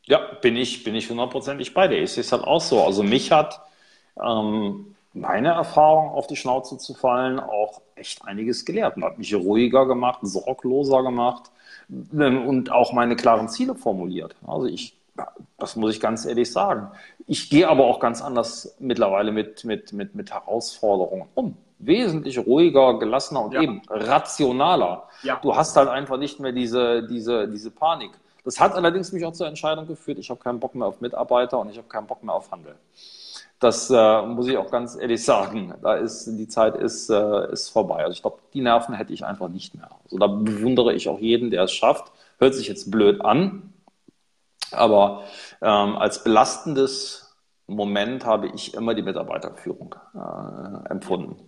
Ja, bin ich, bin ich hundertprozentig bei dir. Ich sehe es halt auch so. Also mich hat ähm, meine Erfahrung, auf die Schnauze zu fallen, auch echt einiges gelehrt und hat mich ruhiger gemacht, sorgloser gemacht ähm, und auch meine klaren Ziele formuliert. Also ich, das muss ich ganz ehrlich sagen. Ich gehe aber auch ganz anders mittlerweile mit, mit, mit, mit Herausforderungen um. Wesentlich ruhiger, gelassener und ja. eben rationaler. Ja. Du hast halt einfach nicht mehr diese, diese, diese Panik. Das hat allerdings mich auch zur Entscheidung geführt, ich habe keinen Bock mehr auf Mitarbeiter und ich habe keinen Bock mehr auf Handel. Das äh, muss ich auch ganz ehrlich sagen. Da ist die Zeit ist, äh, ist vorbei. Also ich glaube, die Nerven hätte ich einfach nicht mehr. Also da bewundere ich auch jeden, der es schafft. Hört sich jetzt blöd an, aber ähm, als belastendes Moment habe ich immer die Mitarbeiterführung äh, empfunden.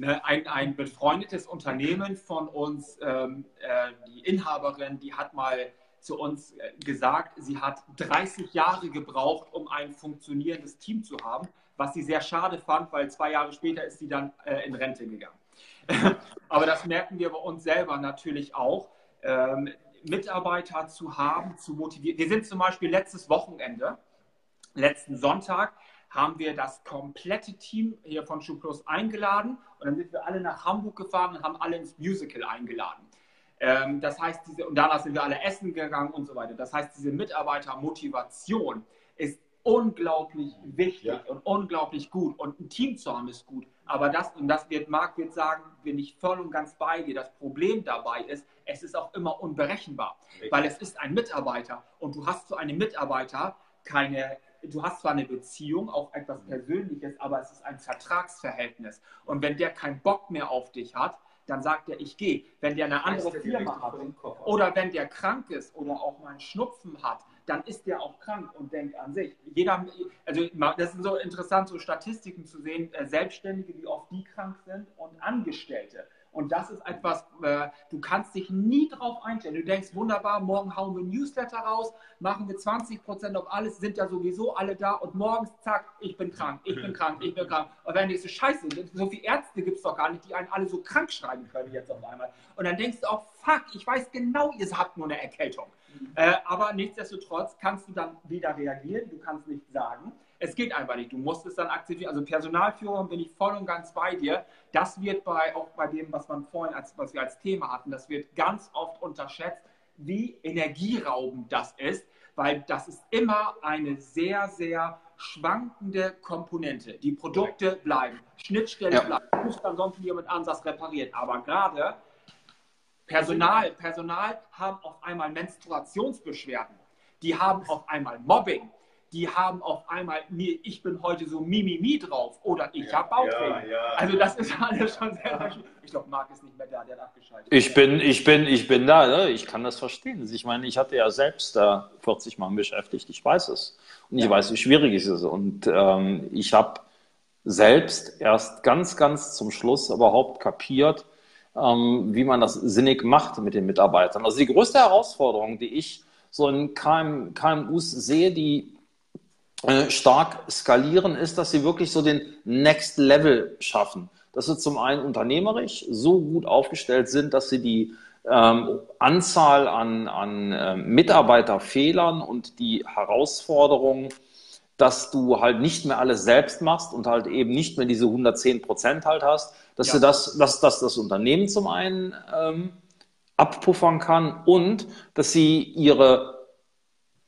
Ein, ein befreundetes Unternehmen von uns, ähm, äh, die Inhaberin, die hat mal zu uns äh, gesagt, sie hat 30 Jahre gebraucht, um ein funktionierendes Team zu haben, was sie sehr schade fand, weil zwei Jahre später ist sie dann äh, in Rente gegangen. Aber das merken wir bei uns selber natürlich auch. Ähm, Mitarbeiter zu haben, zu motivieren. Wir sind zum Beispiel letztes Wochenende, letzten Sonntag, haben wir das komplette Team hier von Schuhplus eingeladen und dann sind wir alle nach Hamburg gefahren und haben alle ins Musical eingeladen. Ähm, das heißt, diese, und danach sind wir alle essen gegangen und so weiter. Das heißt, diese Mitarbeitermotivation ist unglaublich wichtig ja. und unglaublich gut. Und ein Team zu haben ist gut. Aber das, und das wird Marc wird sagen, bin ich voll und ganz bei dir. Das Problem dabei ist, es ist auch immer unberechenbar. Richtig. Weil es ist ein Mitarbeiter und du hast zu einem Mitarbeiter keine, du hast zwar eine Beziehung, auch etwas Persönliches, aber es ist ein Vertragsverhältnis. Und wenn der keinen Bock mehr auf dich hat, dann sagt er, ich gehe. Wenn der eine andere Firma hat oder wenn der krank ist oder auch mal einen Schnupfen hat, dann ist der auch krank und denkt an sich. Jeder, also das sind so interessant, so Statistiken zu sehen, äh, Selbstständige, wie oft die krank sind und Angestellte. Und das ist etwas, äh, du kannst dich nie drauf einstellen. Du denkst, wunderbar, morgen hauen wir ein Newsletter raus, machen wir 20 Prozent auf alles, sind ja sowieso alle da und morgens, zack, ich bin krank, ich bin krank, ich bin krank. Und wenn ich so scheiße, so viele Ärzte gibt es doch gar nicht, die einen alle so krank schreiben können jetzt auf einmal. Und dann denkst du auch, fuck, ich weiß genau, ihr habt nur eine Erkältung. Mhm. Äh, aber nichtsdestotrotz kannst du dann wieder reagieren, du kannst nichts sagen. Es geht einfach nicht. Du musst es dann akzeptieren. Also Personalführung bin ich voll und ganz bei dir. Das wird bei, auch bei dem, was man vorhin als, was wir als Thema hatten, das wird ganz oft unterschätzt, wie energieraubend das ist, weil das ist immer eine sehr, sehr schwankende Komponente. Die Produkte bleiben, Schnittstelle ja. bleibt. Du musst ansonsten jemand anders reparieren. Aber gerade Personal, Personal haben auf einmal Menstruationsbeschwerden. Die haben auf einmal Mobbing die haben auf einmal, mir, ich bin heute so Mimimi drauf oder ich ja, habe Bauchweh. Ja, ja. Also das ist alles schon sehr, Ich glaube, Marc ist nicht mehr da, der hat abgeschaltet. Ich bin, ich bin, ich bin da, ne? ich kann das verstehen. Ich meine, ich hatte ja selbst da 40 Mal beschäftigt, ich weiß es. Und ich weiß, wie schwierig es ist. Und ähm, ich habe selbst erst ganz, ganz zum Schluss überhaupt kapiert, ähm, wie man das sinnig macht mit den Mitarbeitern. Also die größte Herausforderung, die ich so in KM, KMUs sehe, die äh, stark skalieren, ist, dass sie wirklich so den Next Level schaffen. Dass sie zum einen unternehmerisch so gut aufgestellt sind, dass sie die ähm, Anzahl an, an äh, Mitarbeiterfehlern und die Herausforderungen, dass du halt nicht mehr alles selbst machst und halt eben nicht mehr diese 110 Prozent halt hast, dass ja. du das, dass, dass das Unternehmen zum einen ähm, abpuffern kann und dass sie ihre,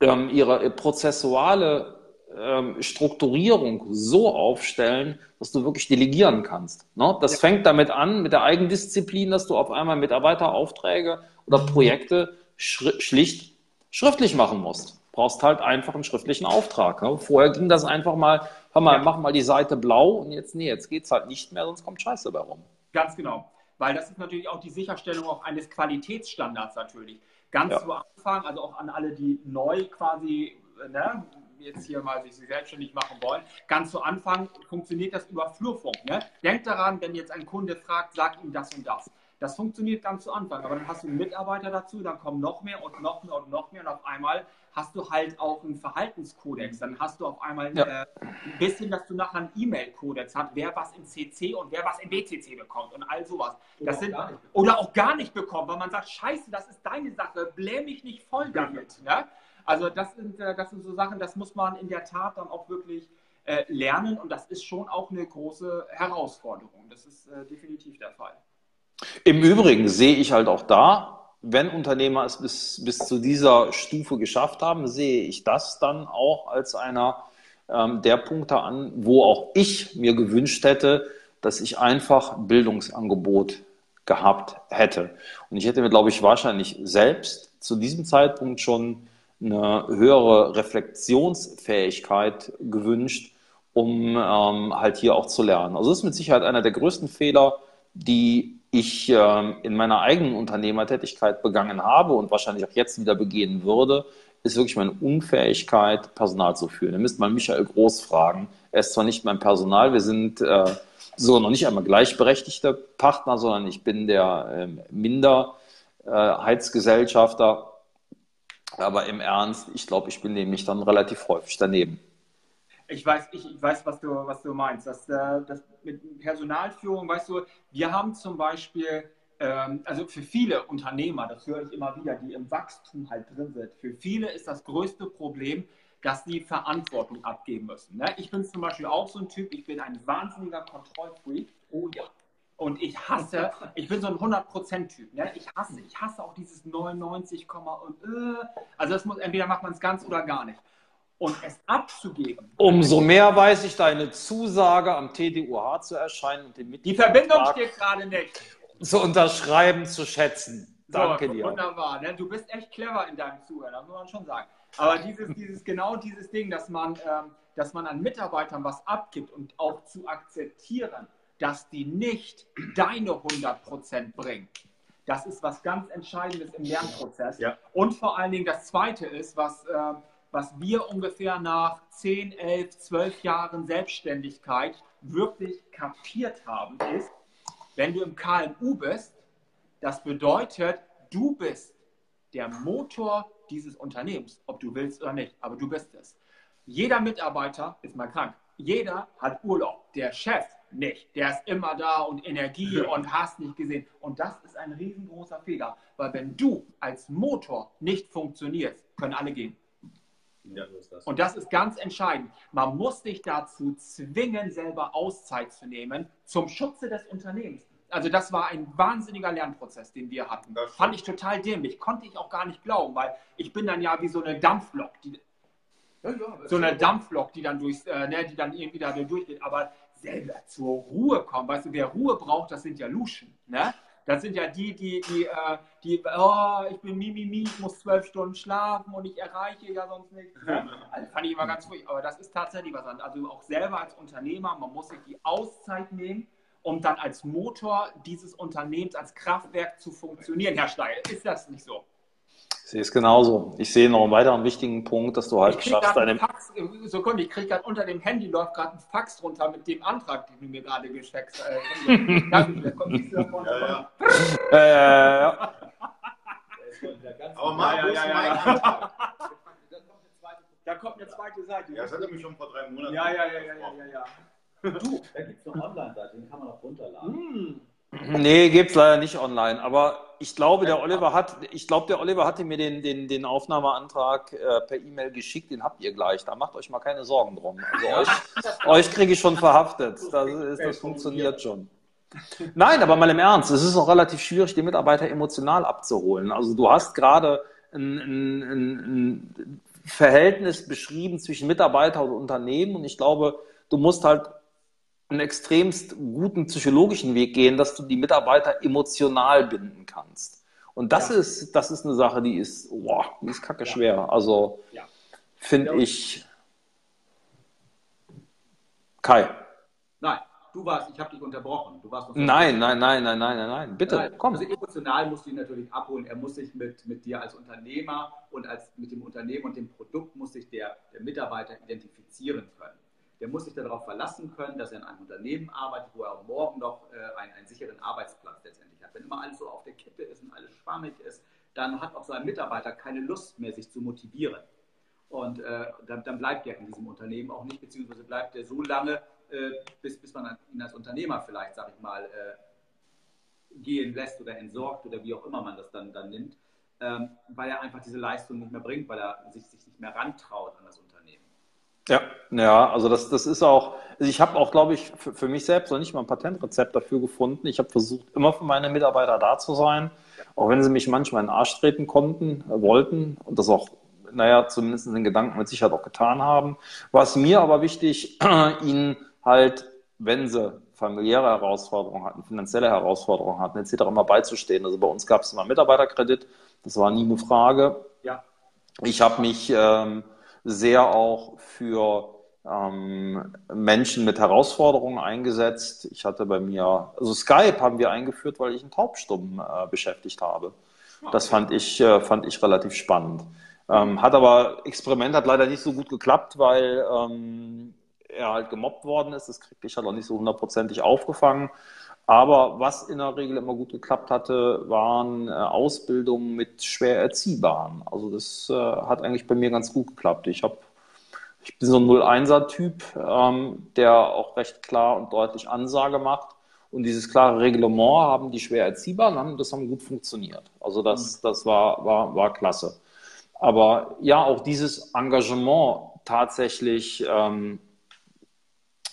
ähm, ihre prozessuale ähm, Strukturierung so aufstellen, dass du wirklich delegieren kannst. Ne? Das ja. fängt damit an, mit der Eigendisziplin, dass du auf einmal Mitarbeiteraufträge oder Projekte schri schlicht schriftlich machen musst. Brauchst halt einfach einen schriftlichen Auftrag. Ne? Vorher ging das einfach mal, hör mal, ja. mach mal die Seite blau und jetzt, nee, jetzt geht's halt nicht mehr, sonst kommt Scheiße dabei rum. Ganz genau. Weil das ist natürlich auch die Sicherstellung auch eines Qualitätsstandards natürlich. Ganz ja. zu Anfang, also auch an alle, die neu quasi ne, jetzt hier mal sich selbstständig machen wollen, ganz zu Anfang funktioniert das über Flurfunk. Ne? Denkt daran, wenn jetzt ein Kunde fragt, sag ihm das und das. Das funktioniert ganz zu Anfang, aber dann hast du einen Mitarbeiter dazu, dann kommen noch mehr und noch mehr und noch mehr und auf einmal hast du halt auch einen Verhaltenskodex. Dann hast du auf einmal ja. äh, ein bisschen, dass du nachher einen E-Mail-Kodex hast, wer was in CC und wer was in BCC bekommt und all sowas. Das oder, sind, auch oder auch gar nicht bekommt, weil man sagt, scheiße, das ist deine Sache, bläh mich nicht voll damit. Ne? Also das sind, äh, das sind so Sachen, das muss man in der Tat dann auch wirklich äh, lernen und das ist schon auch eine große Herausforderung. Das ist äh, definitiv der Fall. Im Übrigen sehe ich halt auch da, wenn Unternehmer es bis, bis zu dieser Stufe geschafft haben, sehe ich das dann auch als einer ähm, der Punkte an, wo auch ich mir gewünscht hätte, dass ich einfach Bildungsangebot gehabt hätte. Und ich hätte mir, glaube ich, wahrscheinlich selbst zu diesem Zeitpunkt schon eine höhere Reflexionsfähigkeit gewünscht, um ähm, halt hier auch zu lernen. Also das ist mit Sicherheit einer der größten Fehler, die ich äh, in meiner eigenen Unternehmertätigkeit begangen habe und wahrscheinlich auch jetzt wieder begehen würde, ist wirklich meine Unfähigkeit, Personal zu führen. Ihr müsst mal Michael Groß fragen. Er ist zwar nicht mein Personal, wir sind äh, so noch nicht einmal gleichberechtigte Partner, sondern ich bin der äh, Minderheitsgesellschafter. Aber im Ernst, ich glaube, ich bin nämlich dann relativ häufig daneben. Ich weiß, ich, ich weiß, was du, was du meinst. Das, äh, das mit Personalführung, weißt du, wir haben zum Beispiel, ähm, also für viele Unternehmer, das höre ich immer wieder, die im Wachstum halt drin sind, für viele ist das größte Problem, dass sie Verantwortung abgeben müssen. Ne? Ich bin zum Beispiel auch so ein Typ, ich bin ein wahnsinniger Kontrollfreak. Oh ja. Und ich hasse, ich bin so ein 100%-Typ. Ne? Ich hasse, ich hasse auch dieses 99, und äh. Also das muss, entweder macht man es ganz oder gar nicht und es abzugeben. Umso mehr weiß ich deine Zusage, am TDUH zu erscheinen und den Die Verbindung steht gerade nicht. Zu unterschreiben, zu schätzen. Danke so, dir. Wunderbar. Ne? Du bist echt clever in deinem Zuhören, das muss man schon sagen. Aber dieses, dieses genau dieses Ding, dass man, ähm, dass man an Mitarbeitern was abgibt und auch zu akzeptieren, dass die nicht deine 100% bringen. Das ist was ganz Entscheidendes im Lernprozess. Ja. Und vor allen Dingen das Zweite ist, was, äh, was wir ungefähr nach 10, 11, 12 Jahren Selbstständigkeit wirklich kapiert haben, ist, wenn du im KMU bist, das bedeutet, du bist der Motor dieses Unternehmens, ob du willst oder nicht, aber du bist es. Jeder Mitarbeiter ist mal krank. Jeder hat Urlaub. Der Chef nicht. Der ist immer da und Energie ja. und hast nicht gesehen. Und das ist ein riesengroßer Fehler, weil wenn du als Motor nicht funktionierst, können alle gehen. Ja, so das. Und das ist ganz entscheidend. Man muss dich dazu zwingen, selber Auszeit zu nehmen zum Schutze des Unternehmens. Also das war ein wahnsinniger Lernprozess, den wir hatten. Fand ich total dämlich. Konnte ich auch gar nicht glauben, weil ich bin dann ja wie so eine Dampflok, die, ja, ja, so eine Dampflok, die dann durchs, äh, ne, die dann irgendwie da durchgeht. Aber selber zur Ruhe kommen. Weißt du, wer Ruhe braucht, das sind ja Luschen. Ne? Das sind ja die, die, die, äh, die oh, ich bin Mimimi, ich muss zwölf Stunden schlafen und ich erreiche ja sonst nichts. Ne? Also fand ich immer ganz ruhig. Aber das ist tatsächlich was anderes. Also auch selber als Unternehmer, man muss sich die Auszeit nehmen, um dann als Motor dieses Unternehmens, als Kraftwerk zu funktionieren. Herr Steil, ist das nicht so? Sehe es genauso. Ich sehe noch einen weiteren wichtigen Punkt, dass du halt schaffst, deine. Fax, Sekunde, ich kriege gerade unter dem Handy läuft gerade ein Fax runter mit dem Antrag, den du mir gerade geschickt hast. Äh, ja, ja. ja. Aber mal, ja, ja, ja, ja. Da kommt eine zweite Seite. Ja, das hatte mich schon vor drei Monaten. Ja, ja, ja, ja, ja, ja. Du, da gibt es noch Online-Seite, den kann man auch runterladen. Mm. Nee, gibt es leider nicht online. Aber ich glaube, der Oliver hat, ich glaube, der Oliver hatte mir den, den, den Aufnahmeantrag äh, per E-Mail geschickt, den habt ihr gleich. Da macht euch mal keine Sorgen drum. Also euch, euch kriege ich schon verhaftet. Das, ist, das funktioniert schon. Nein, aber mal im Ernst, es ist auch relativ schwierig, die Mitarbeiter emotional abzuholen. Also du hast gerade ein, ein, ein Verhältnis beschrieben zwischen Mitarbeiter und Unternehmen und ich glaube, du musst halt einen extremst guten psychologischen Weg gehen, dass du die Mitarbeiter emotional binden kannst. Und das ja. ist, das ist eine Sache, die ist, boah, die ist kacke schwer. Ja. Also ja. finde ich. Kai. Nein, du warst, ich habe dich unterbrochen. Du warst nein, nein, nein, nein, nein, nein, nein, bitte, nein, komm. Also emotional musst du ihn natürlich abholen. Er muss sich mit, mit dir als Unternehmer und als, mit dem Unternehmen und dem Produkt muss sich der, der Mitarbeiter identifizieren können. Der muss sich darauf verlassen können, dass er in einem Unternehmen arbeitet, wo er morgen noch äh, einen, einen sicheren Arbeitsplatz letztendlich hat. Wenn immer alles so auf der Kippe ist und alles schwammig ist, dann hat auch so ein Mitarbeiter keine Lust mehr, sich zu motivieren. Und äh, dann, dann, bleibt er in diesem Unternehmen auch nicht, beziehungsweise bleibt er so lange, äh, bis, bis man ihn als Unternehmer vielleicht, sag ich mal, äh, gehen lässt oder entsorgt oder wie auch immer man das dann, dann nimmt, ähm, weil er einfach diese Leistung nicht mehr bringt, weil er sich, sich nicht mehr rantraut an das Unternehmen. Ja, ja, also das, das ist auch, also ich habe auch, glaube ich, für, für, mich selbst noch nicht mal ein Patentrezept dafür gefunden. Ich habe versucht, immer für meine Mitarbeiter da zu sein, auch wenn sie mich manchmal in den Arsch treten konnten, äh, wollten und das auch naja, zumindest in den Gedanken mit Sicherheit auch getan haben. War es mir aber wichtig, ihnen halt, wenn sie familiäre Herausforderungen hatten, finanzielle Herausforderungen hatten, etc., immer beizustehen. Also bei uns gab es immer Mitarbeiterkredit, das war nie eine Frage. Ja. Ich habe mich ähm, sehr auch für ähm, Menschen mit Herausforderungen eingesetzt. Ich hatte bei mir, also Skype haben wir eingeführt, weil ich einen Taubstummen äh, beschäftigt habe. Das fand ich, äh, fand ich relativ spannend. Ähm, hat aber, Experiment hat leider nicht so gut geklappt, weil ähm, er halt gemobbt worden ist. Das kriegte ich halt auch nicht so hundertprozentig aufgefangen. Aber was in der Regel immer gut geklappt hatte, waren äh, Ausbildungen mit schwer Erziehbaren. Also das äh, hat eigentlich bei mir ganz gut geklappt. Ich habe ich bin so ein 0-1er-Typ, ähm, der auch recht klar und deutlich Ansage macht. Und dieses klare Reglement haben die schwer Erziehbaren, haben, das haben gut funktioniert. Also das, das war, war, war klasse. Aber ja, auch dieses Engagement tatsächlich ähm,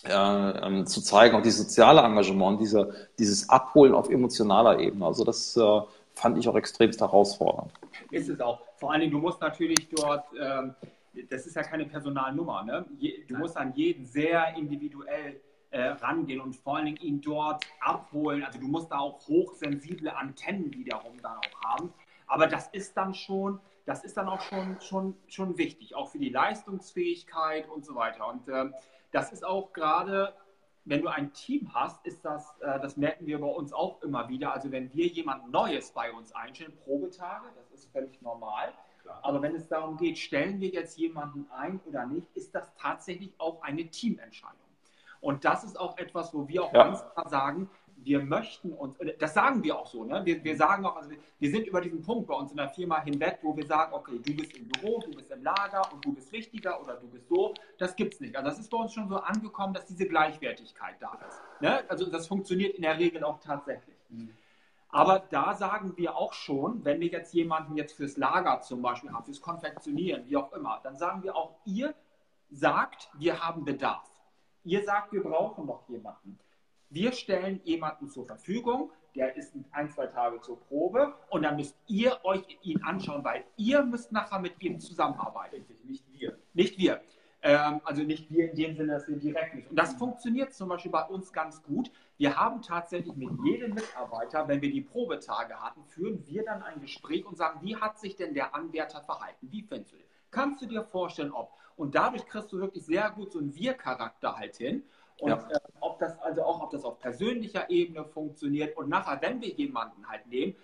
äh, ähm, zu zeigen, auch dieses soziale Engagement, diese, dieses Abholen auf emotionaler Ebene. Also das äh, fand ich auch extremst herausfordernd. Ist es auch. Vor allen Dingen, du musst natürlich dort, ähm, das ist ja keine Personalnummer, ne? Du musst an jeden sehr individuell äh, rangehen und vor allen Dingen ihn dort abholen. Also du musst da auch hochsensible Antennen wiederum dann auch haben. Aber das ist dann schon das ist dann auch schon, schon, schon wichtig, auch für die Leistungsfähigkeit und so weiter. Und äh, das ist auch gerade, wenn du ein Team hast, ist das, äh, das merken wir bei uns auch immer wieder. Also wenn wir jemand Neues bei uns einstellen, Probetage, das ist völlig normal. Klar. Aber wenn es darum geht, stellen wir jetzt jemanden ein oder nicht, ist das tatsächlich auch eine Teamentscheidung. Und das ist auch etwas, wo wir auch ja. ganz klar sagen, wir möchten uns, das sagen wir auch so, ne? wir, wir sagen auch, also wir sind über diesen Punkt bei uns in der Firma hinweg, wo wir sagen, okay, du bist im Büro, du bist im Lager und du bist wichtiger oder du bist so, das gibt es nicht. Also das ist bei uns schon so angekommen, dass diese Gleichwertigkeit da ist. Ne? Also das funktioniert in der Regel auch tatsächlich. Mhm. Aber da sagen wir auch schon, wenn wir jetzt jemanden jetzt fürs Lager zum Beispiel haben, fürs Konfektionieren, wie auch immer, dann sagen wir auch, ihr sagt, wir haben Bedarf. Ihr sagt, wir brauchen noch jemanden. Wir stellen jemanden zur Verfügung, der ist ein, zwei Tage zur Probe und dann müsst ihr euch ihn anschauen, weil ihr müsst nachher mit ihm zusammenarbeiten. Nicht wir. Nicht wir. Ähm, also nicht wir in dem Sinne, dass wir direkt nicht. Und das funktioniert zum Beispiel bei uns ganz gut. Wir haben tatsächlich mit jedem Mitarbeiter, wenn wir die Probetage hatten, führen wir dann ein Gespräch und sagen, wie hat sich denn der Anwärter verhalten? Wie findest du den? Kannst du dir vorstellen, ob? Und dadurch kriegst du wirklich sehr gut so einen Wir-Charakter halt hin. Und ja. äh, ob das also auch, ob das auf persönlicher Ebene funktioniert. Und nachher, wenn wir jemanden halt nehmen,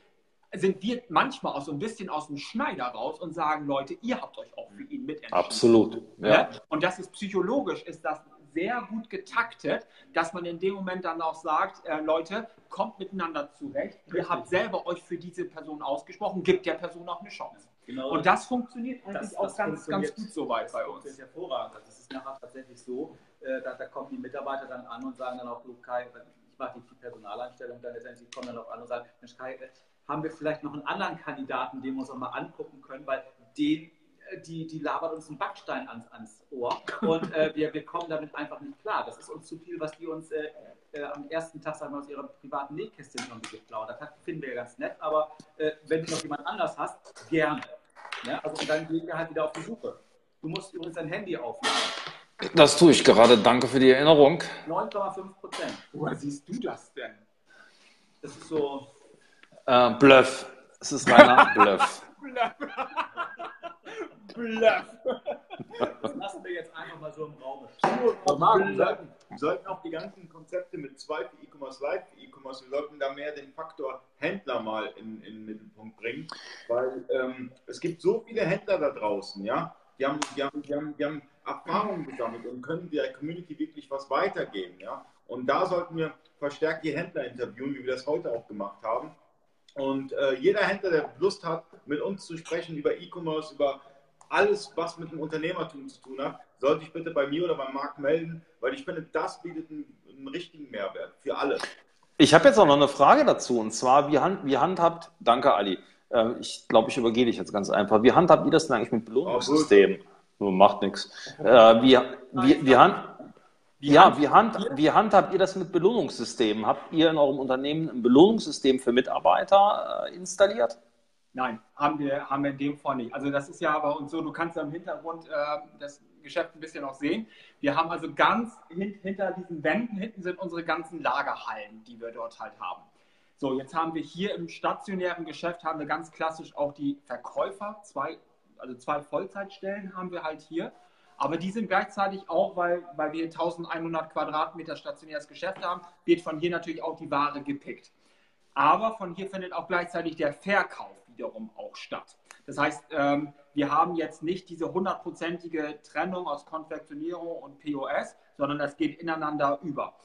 sind wir manchmal auch so ein bisschen aus dem Schneider raus und sagen, Leute, ihr habt euch auch für ihn mitentschieden. Absolut. Ja. ja. Und das ist psychologisch, ist das sehr gut getaktet, dass man in dem Moment dann auch sagt, äh, Leute, kommt miteinander zurecht. Richtig. Ihr habt selber euch für diese Person ausgesprochen, gibt der Person auch eine Chance. Genau. Und das funktioniert eigentlich das, auch das ganz, ganz gut soweit bei uns. Das ist hervorragend. Das ist nachher tatsächlich so, äh, da, da, kommen die Mitarbeiter dann an und sagen dann auch, du Kai, ich mache die Personaleinstellung, dann letztendlich kommen dann auch an und sagen, Mensch Kai, äh, haben wir vielleicht noch einen anderen Kandidaten, den wir uns auch mal angucken können, weil den, äh, die, die labert uns einen Backstein ans, ans Ohr und äh, wir, wir kommen damit einfach nicht klar. Das ist uns zu viel, was die uns äh, äh, am ersten Tag sagen wir, aus ihrer privaten Nähkästchen irgendwie geplaudert hat. Finden wir ja ganz nett, aber wenn du noch jemand anders hast, gerne. Ja, also und dann gehen wir halt wieder auf die Suche. Du musst übrigens dein Handy aufladen. Das tue ich gerade. Danke für die Erinnerung. 9,5 Prozent. Woher siehst du das denn? Das ist so. Äh, Bluff. Es ist reiner Bluff. Bluff. Bluff. Das lassen wir jetzt einfach mal so im Raum. Wir sollten auch die ganzen Konzepte mit zwei für E-Commerce Live, für E-Commerce, wir sollten da mehr den Faktor Händler mal in, in den Mittelpunkt bringen, weil ähm, es gibt so viele Händler da draußen, ja, die haben, die haben, die haben, die haben Erfahrungen gesammelt und können der Community wirklich was weitergeben, ja. Und da sollten wir verstärkt die Händler interviewen, wie wir das heute auch gemacht haben. Und äh, jeder Händler, der Lust hat, mit uns zu sprechen über E-Commerce, über alles, was mit dem Unternehmertum zu tun hat, sollte ich bitte bei mir oder beim Markt melden, weil ich finde, das bietet einen, einen richtigen Mehrwert für alle. Ich habe jetzt auch noch eine Frage dazu und zwar, wie, hand, wie handhabt, danke Ali, äh, ich glaube, ich übergehe dich jetzt ganz einfach, wie handhabt ihr das denn eigentlich mit Belohnungssystemen? Oh, Macht nichts. Äh, wie, wie, wie, hand, wie ja, wie, hand, wie handhabt ihr das mit Belohnungssystemen? Habt ihr in eurem Unternehmen ein Belohnungssystem für Mitarbeiter äh, installiert? Nein, haben wir, haben wir in dem Fall nicht. Also das ist ja bei uns so, du kannst ja im Hintergrund äh, das Geschäft ein bisschen noch sehen. Wir haben also ganz hin, hinter diesen Wänden, hinten sind unsere ganzen Lagerhallen, die wir dort halt haben. So, jetzt haben wir hier im stationären Geschäft, haben wir ganz klassisch auch die Verkäufer, zwei, also zwei Vollzeitstellen haben wir halt hier. Aber die sind gleichzeitig auch, weil, weil wir 1100 Quadratmeter stationäres Geschäft haben, wird von hier natürlich auch die Ware gepickt. Aber von hier findet auch gleichzeitig der Verkauf wiederum auch statt. Das heißt, ähm, wir haben jetzt nicht diese hundertprozentige Trennung aus Konfektionierung und POS, sondern das geht ineinander über.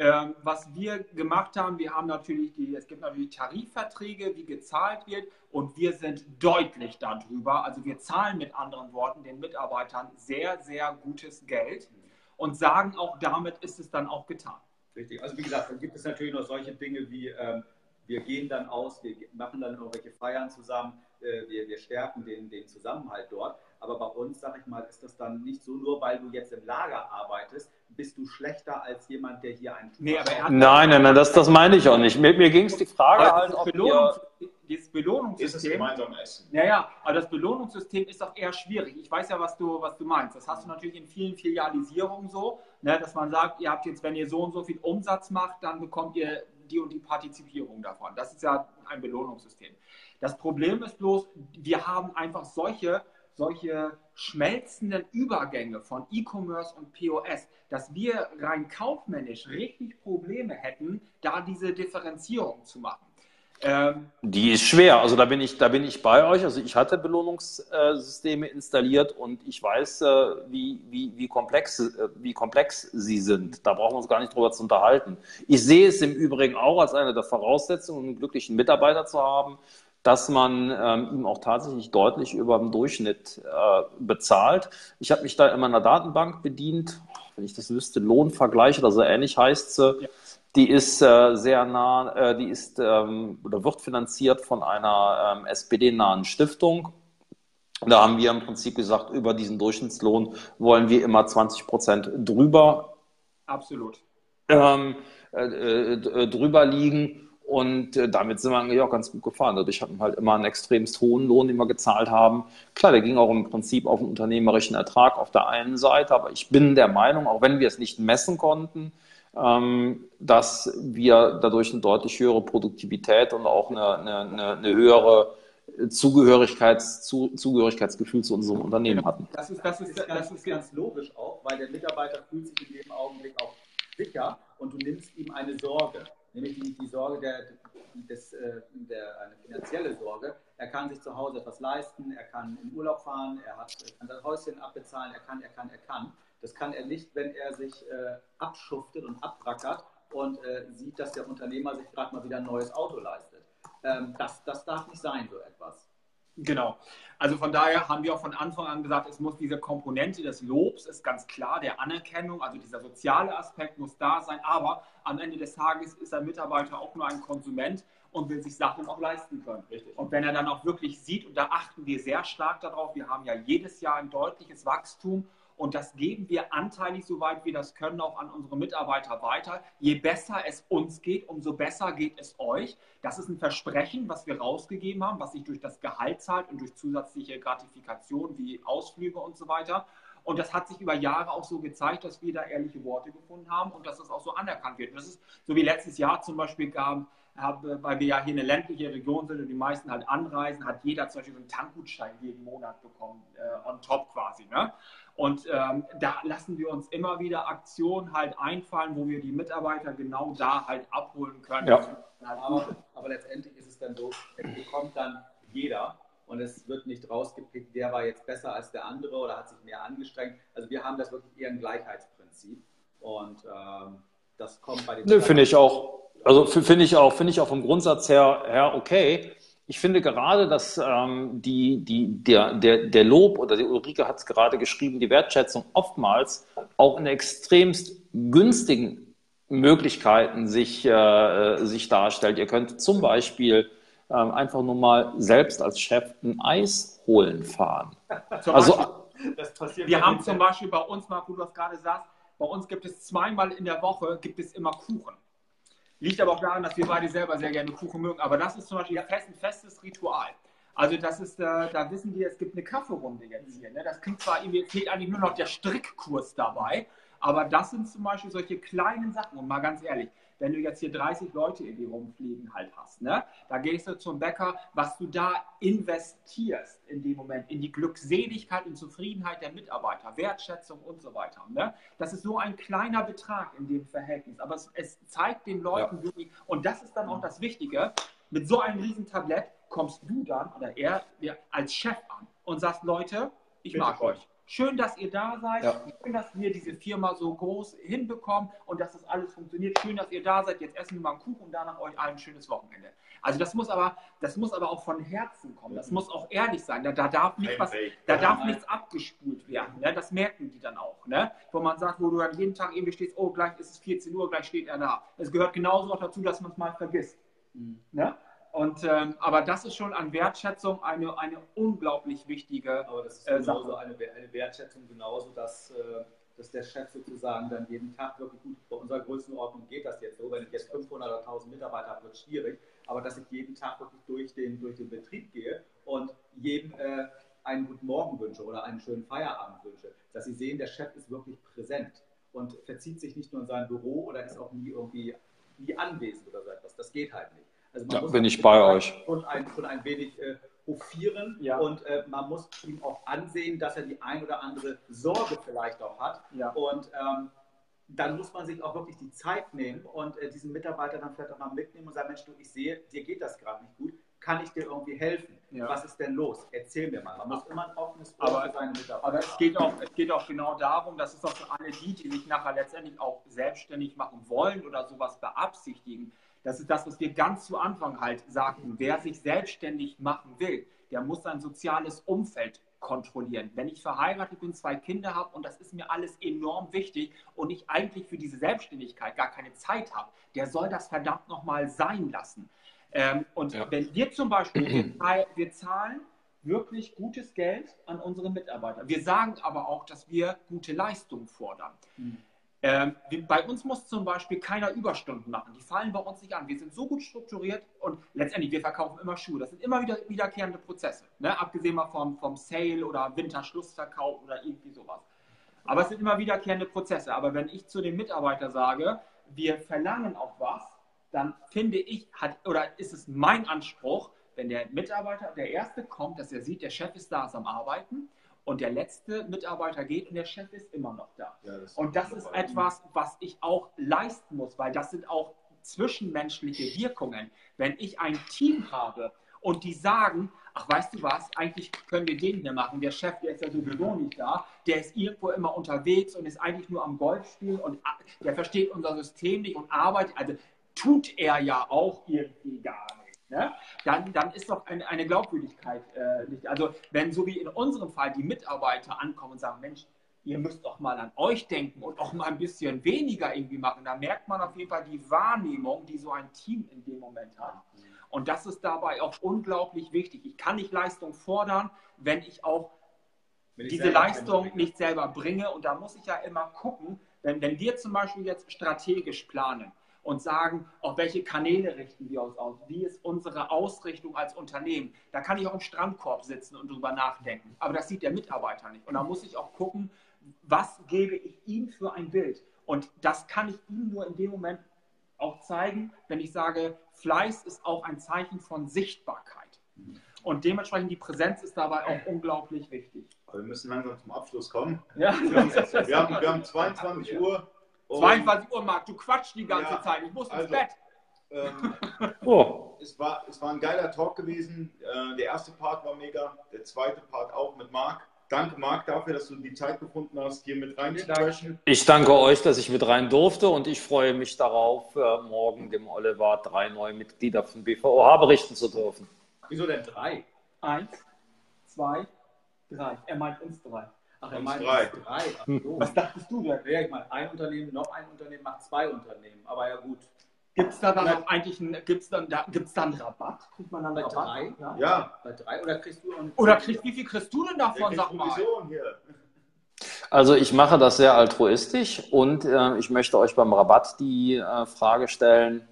Ähm, was wir gemacht haben, wir haben natürlich die, es gibt natürlich Tarifverträge, wie gezahlt wird und wir sind deutlich darüber. Also wir zahlen mit anderen Worten den Mitarbeitern sehr, sehr gutes Geld und sagen auch, damit ist es dann auch getan. Richtig. Also wie gesagt, dann gibt es natürlich noch solche Dinge wie ähm, wir gehen dann aus, wir machen dann irgendwelche Feiern zusammen, äh, wir, wir stärken den, den Zusammenhalt dort. Aber bei uns, sag ich mal, ist das dann nicht so, nur weil du jetzt im Lager arbeitest, bist du schlechter als jemand, der hier einen nee, aber Nein, nein, nein, das, das meine ich auch nicht. Mir, mir ging es die Frage halt, ob Belohnung, dieses Belohnungssystem. gemeinsam essen. Naja, aber das Belohnungssystem ist doch eher schwierig. Ich weiß ja, was du, was du meinst. Das hast du natürlich in vielen Filialisierungen so, ne, dass man sagt, ihr habt jetzt, wenn ihr so und so viel Umsatz macht, dann bekommt ihr die und die Partizipierung davon. Das ist ja ein Belohnungssystem. Das Problem ist bloß, wir haben einfach solche, solche schmelzenden Übergänge von E-Commerce und POS, dass wir rein kaufmännisch richtig Probleme hätten, da diese Differenzierung zu machen. Ähm, die ist schwer. Also da bin ich, da bin ich bei euch. Also ich hatte Belohnungssysteme installiert und ich weiß, äh, wie, wie, wie, komplex, äh, wie komplex sie sind. Da brauchen wir uns gar nicht drüber zu unterhalten. Ich sehe es im Übrigen auch als eine der Voraussetzungen, einen glücklichen Mitarbeiter zu haben, dass man ähm, ihm auch tatsächlich deutlich über dem Durchschnitt äh, bezahlt. Ich habe mich da in meiner Datenbank bedient, wenn ich das wüsste, Lohnvergleich oder so ähnlich heißt sie. Ja die ist äh, sehr nah, äh, die ist ähm, oder wird finanziert von einer ähm, SPD-nahen Stiftung. Da haben wir im Prinzip gesagt, über diesen Durchschnittslohn wollen wir immer 20 Prozent drüber. Absolut. Ähm, äh, äh drüber liegen. Und äh, damit sind wir eigentlich auch ganz gut gefahren. Dadurch hatten wir halt immer einen extremst hohen Lohn, den wir gezahlt haben. Klar, der ging auch im Prinzip auf den unternehmerischen Ertrag auf der einen Seite, aber ich bin der Meinung, auch wenn wir es nicht messen konnten, ähm, dass wir dadurch eine deutlich höhere Produktivität und auch eine, eine, eine höhere Zugehörigkeits, zu, Zugehörigkeitsgefühl zu unserem Unternehmen hatten. Das ist, das, ist, das, das ist ganz logisch auch, weil der Mitarbeiter fühlt sich in dem Augenblick auch sicher und du nimmst ihm eine Sorge, nämlich die, die Sorge der, des, äh, der, eine finanzielle Sorge. Er kann sich zu Hause etwas leisten, er kann in Urlaub fahren, er hat, kann sein Häuschen abbezahlen, er kann, er kann, er kann. Das kann er nicht, wenn er sich äh, abschuftet und abrackert und äh, sieht, dass der Unternehmer sich gerade mal wieder ein neues Auto leistet. Ähm, das, das darf nicht sein, so etwas. Genau. Also von daher haben wir auch von Anfang an gesagt, es muss diese Komponente des Lobs, ist ganz klar, der Anerkennung, also dieser soziale Aspekt muss da sein. Aber am Ende des Tages ist ein Mitarbeiter auch nur ein Konsument und will sich Sachen auch leisten können. Richtig. Und wenn er dann auch wirklich sieht, und da achten wir sehr stark darauf, wir haben ja jedes Jahr ein deutliches Wachstum und das geben wir anteilig, soweit wir das können, auch an unsere Mitarbeiter weiter. Je besser es uns geht, umso besser geht es euch. Das ist ein Versprechen, was wir rausgegeben haben, was sich durch das Gehalt zahlt und durch zusätzliche Gratifikationen wie Ausflüge und so weiter. Und das hat sich über Jahre auch so gezeigt, dass wir da ehrliche Worte gefunden haben und dass das auch so anerkannt wird. das ist so wie letztes Jahr zum Beispiel gab, weil wir ja hier eine ländliche Region sind und die meisten halt anreisen, hat jeder zum Beispiel so einen Tankgutschein jeden Monat bekommen, äh, on top quasi. Ne? Und ähm, da lassen wir uns immer wieder Aktionen halt einfallen, wo wir die Mitarbeiter genau da halt abholen können. Ja. Aber, aber, letztendlich ist es dann so, es bekommt dann jeder und es wird nicht rausgepickt, wer war jetzt besser als der andere oder hat sich mehr angestrengt. Also wir haben das wirklich eher ein Gleichheitsprinzip und ähm, das kommt bei den. Nö, finde ich auch. Also finde ich auch, finde ich auch vom Grundsatz her, her okay. Ich finde gerade, dass ähm, die, die, der, der, der Lob oder die Ulrike hat es gerade geschrieben, die Wertschätzung oftmals auch in extremst günstigen Möglichkeiten sich, äh, sich darstellt. Ihr könnt zum Beispiel äh, einfach nur mal selbst als Chef ein Eis holen fahren. also, Beispiel, wir haben zum Beispiel bei uns, Marco, du das gerade sagst, bei uns gibt es zweimal in der Woche gibt es immer Kuchen. Liegt aber auch daran, dass wir beide selber sehr gerne Kuchen mögen. Aber das ist zum Beispiel fest, ein festes Ritual. Also das ist, äh, da wissen wir, es gibt eine Kaffeerunde jetzt hier. Ne? Das klingt zwar, irgendwie, fehlt eigentlich nur noch der Strickkurs dabei, aber das sind zum Beispiel solche kleinen Sachen. Und mal ganz ehrlich, wenn du jetzt hier 30 Leute in die rumfliegen halt hast, ne? da gehst du zum Bäcker, was du da investierst in dem Moment, in die Glückseligkeit und Zufriedenheit der Mitarbeiter, Wertschätzung und so weiter. Ne? Das ist so ein kleiner Betrag in dem Verhältnis, aber es, es zeigt den Leuten ja. wirklich, und das ist dann auch das Wichtige, mit so einem riesen Tablett kommst du dann, oder er, als Chef an und sagst, Leute, ich Bitte mag euch. Schön, dass ihr da seid. Ja. Schön, dass wir diese Firma so groß hinbekommen und dass das alles funktioniert. Schön, dass ihr da seid. Jetzt essen wir mal einen Kuchen und danach euch allen ein schönes Wochenende. Also das muss aber, das muss aber auch von Herzen kommen. Das muss auch ehrlich sein. Da, da darf, nicht was, da darf nichts abgespult werden. Ne? Das merken die dann auch. Ne? Wo man sagt, wo du dann jeden Tag irgendwie stehst, oh, gleich ist es 14 Uhr, gleich steht er da. Es gehört genauso auch dazu, dass man es mal vergisst. Mhm. Ne? Und, ähm, aber das ist schon an Wertschätzung eine, eine unglaublich wichtige Aber das ist äh, genauso eine, eine, Wertschätzung, genauso, dass, äh, dass der Chef sozusagen dann jeden Tag wirklich gut, bei unserer Größenordnung geht das jetzt so, wenn ich jetzt 500 oder 1000 Mitarbeiter habe, wird es schwierig, aber dass ich jeden Tag wirklich durch den, durch den Betrieb gehe und jedem äh, einen guten Morgen wünsche oder einen schönen Feierabend wünsche, dass sie sehen, der Chef ist wirklich präsent und verzieht sich nicht nur in sein Büro oder ist auch nie irgendwie nie anwesend oder so etwas. Das geht halt nicht. Also man ja, muss bin ich bei euch. Schon ein, schon ein wenig äh, hofieren ja. und äh, man muss ihm auch ansehen, dass er die ein oder andere Sorge vielleicht auch hat. Ja. Und ähm, dann muss man sich auch wirklich die Zeit nehmen und äh, diesen Mitarbeiter dann vielleicht auch mal mitnehmen und sagen, Mensch, du, ich sehe, dir geht das gerade nicht gut. Kann ich dir irgendwie helfen? Ja. Was ist denn los? Erzähl mir mal. Man muss immer ein offenes Ohr aber, für seine Mitarbeiter Aber es geht, auch, es geht auch genau darum, dass es auch für alle die, die sich nachher letztendlich auch selbstständig machen wollen oder sowas beabsichtigen, das ist das, was wir ganz zu Anfang halt sagten. Wer sich selbstständig machen will, der muss sein soziales Umfeld kontrollieren. Wenn ich verheiratet bin, zwei Kinder habe und das ist mir alles enorm wichtig und ich eigentlich für diese Selbstständigkeit gar keine Zeit habe, der soll das verdammt nochmal sein lassen. Ähm, und ja. wenn wir zum Beispiel, wir, wir zahlen wirklich gutes Geld an unsere Mitarbeiter. Wir sagen aber auch, dass wir gute Leistungen fordern. Mhm. Ähm, bei uns muss zum Beispiel keiner Überstunden machen. Die fallen bei uns nicht an. Wir sind so gut strukturiert und letztendlich, wir verkaufen immer Schuhe. Das sind immer wieder wiederkehrende Prozesse. Ne? Abgesehen mal vom, vom Sale oder Winterschlussverkauf oder irgendwie sowas. Aber es sind immer wiederkehrende Prozesse. Aber wenn ich zu dem Mitarbeiter sage, wir verlangen auch was, dann finde ich, hat, oder ist es mein Anspruch, wenn der Mitarbeiter, der Erste kommt, dass er sieht, der Chef ist da, ist am Arbeiten und der letzte Mitarbeiter geht und der Chef ist immer noch da. Ja, das und das ist etwas, was ich auch leisten muss, weil das sind auch zwischenmenschliche Wirkungen. Wenn ich ein Team habe und die sagen, ach weißt du was, eigentlich können wir den hier machen, der Chef, der ist ja sowieso nicht da, der ist irgendwo immer unterwegs und ist eigentlich nur am Golf spielen und der versteht unser System nicht und arbeitet, also tut er ja auch irgendwie gar nicht ne? dann, dann ist doch eine, eine Glaubwürdigkeit äh, nicht. Also wenn so wie in unserem Fall die Mitarbeiter ankommen und sagen, Mensch, ihr müsst doch mal an euch denken und auch mal ein bisschen weniger irgendwie machen, da merkt man auf jeden Fall die Wahrnehmung, die so ein Team in dem Moment hat. Und das ist dabei auch unglaublich wichtig. Ich kann nicht Leistung fordern, wenn ich auch wenn ich diese Leistung nicht selber bringe. Und da muss ich ja immer gucken, wenn, wenn wir zum Beispiel jetzt strategisch planen, und sagen, auf welche Kanäle richten wir uns aus, wie ist unsere Ausrichtung als Unternehmen. Da kann ich auch im Strandkorb sitzen und drüber nachdenken, aber das sieht der Mitarbeiter nicht. Und da muss ich auch gucken, was gebe ich ihm für ein Bild. Und das kann ich ihm nur in dem Moment auch zeigen, wenn ich sage, Fleiß ist auch ein Zeichen von Sichtbarkeit. Und dementsprechend die Präsenz ist dabei auch unglaublich wichtig. Aber wir müssen langsam zum Abschluss kommen. Ja. Wir haben, wir haben, wir haben 22 Uhr. Und, 22 Uhr, Marc, du quatschst die ganze Ja, Zeit. Ich muss ins also- Bett. Ähm, Oh, es, war, es war ein geiler Talk gewesen. Äh, der erste Part war mega, der zweite Part auch mit Marc. Danke, Marc, dafür, dass du die Zeit gefunden hast, hier mit reinzusprechen. ich danke euch, dass ich mit rein durfte und ich freue mich darauf, äh, morgen dem Oliver drei neue Mitglieder von BVOH berichten zu dürfen. Wieso denn drei? Eins, zwei, drei. Er meint uns drei. Ach, er meint drei. drei. Ach so. Was dachtest du denn? Ja, ich meine, ein Unternehmen, noch ein Unternehmen macht zwei Unternehmen. Aber ja gut. Gibt es da dann auch eigentlich einen, gibt's dann, da, gibt's dann Rabatt? Kriegt man dann Bei Rabatt? drei? Ja. Ja, Bei drei oder kriegst du auch eine Oder kriegst, wie viel kriegst du denn davon, sag mal? Hier. Also ich mache das sehr altruistisch und äh, ich möchte euch beim Rabatt die äh, Frage stellen,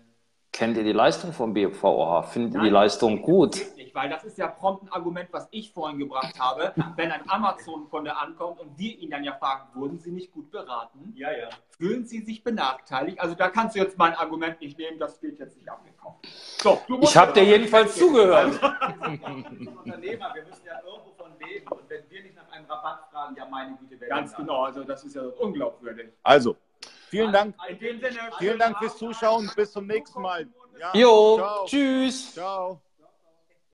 kennt ihr die Leistung vom BVOH? Findet ihr die. Leistung gut? Nicht, weil das ist ja prompt ein Argument, was ich vorhin gebracht habe. Wenn ein Amazon-Kunde ankommt und wir ihn dann ja fragen, wurden Sie nicht gut beraten? Ja, ja. Fühlen Sie sich benachteiligt? Also da kannst du jetzt mein Argument nicht nehmen, das wird jetzt nicht abgekauft. So, du musst Ich habe dir jedenfalls zugehört. Unternehmer, wir müssen ja irgendwo von leben. Und wenn wir nicht nach einem Rabatt fragen, ja meine Güte, wer Ganz genau, also das ist ja unglaubwürdig. Also, vielen Dank. In dem Sinne, Vielen Dank fürs Zuschauen. Bis zum nächsten Mal. Ja, Jo, Ciao. tschüss. Ciao.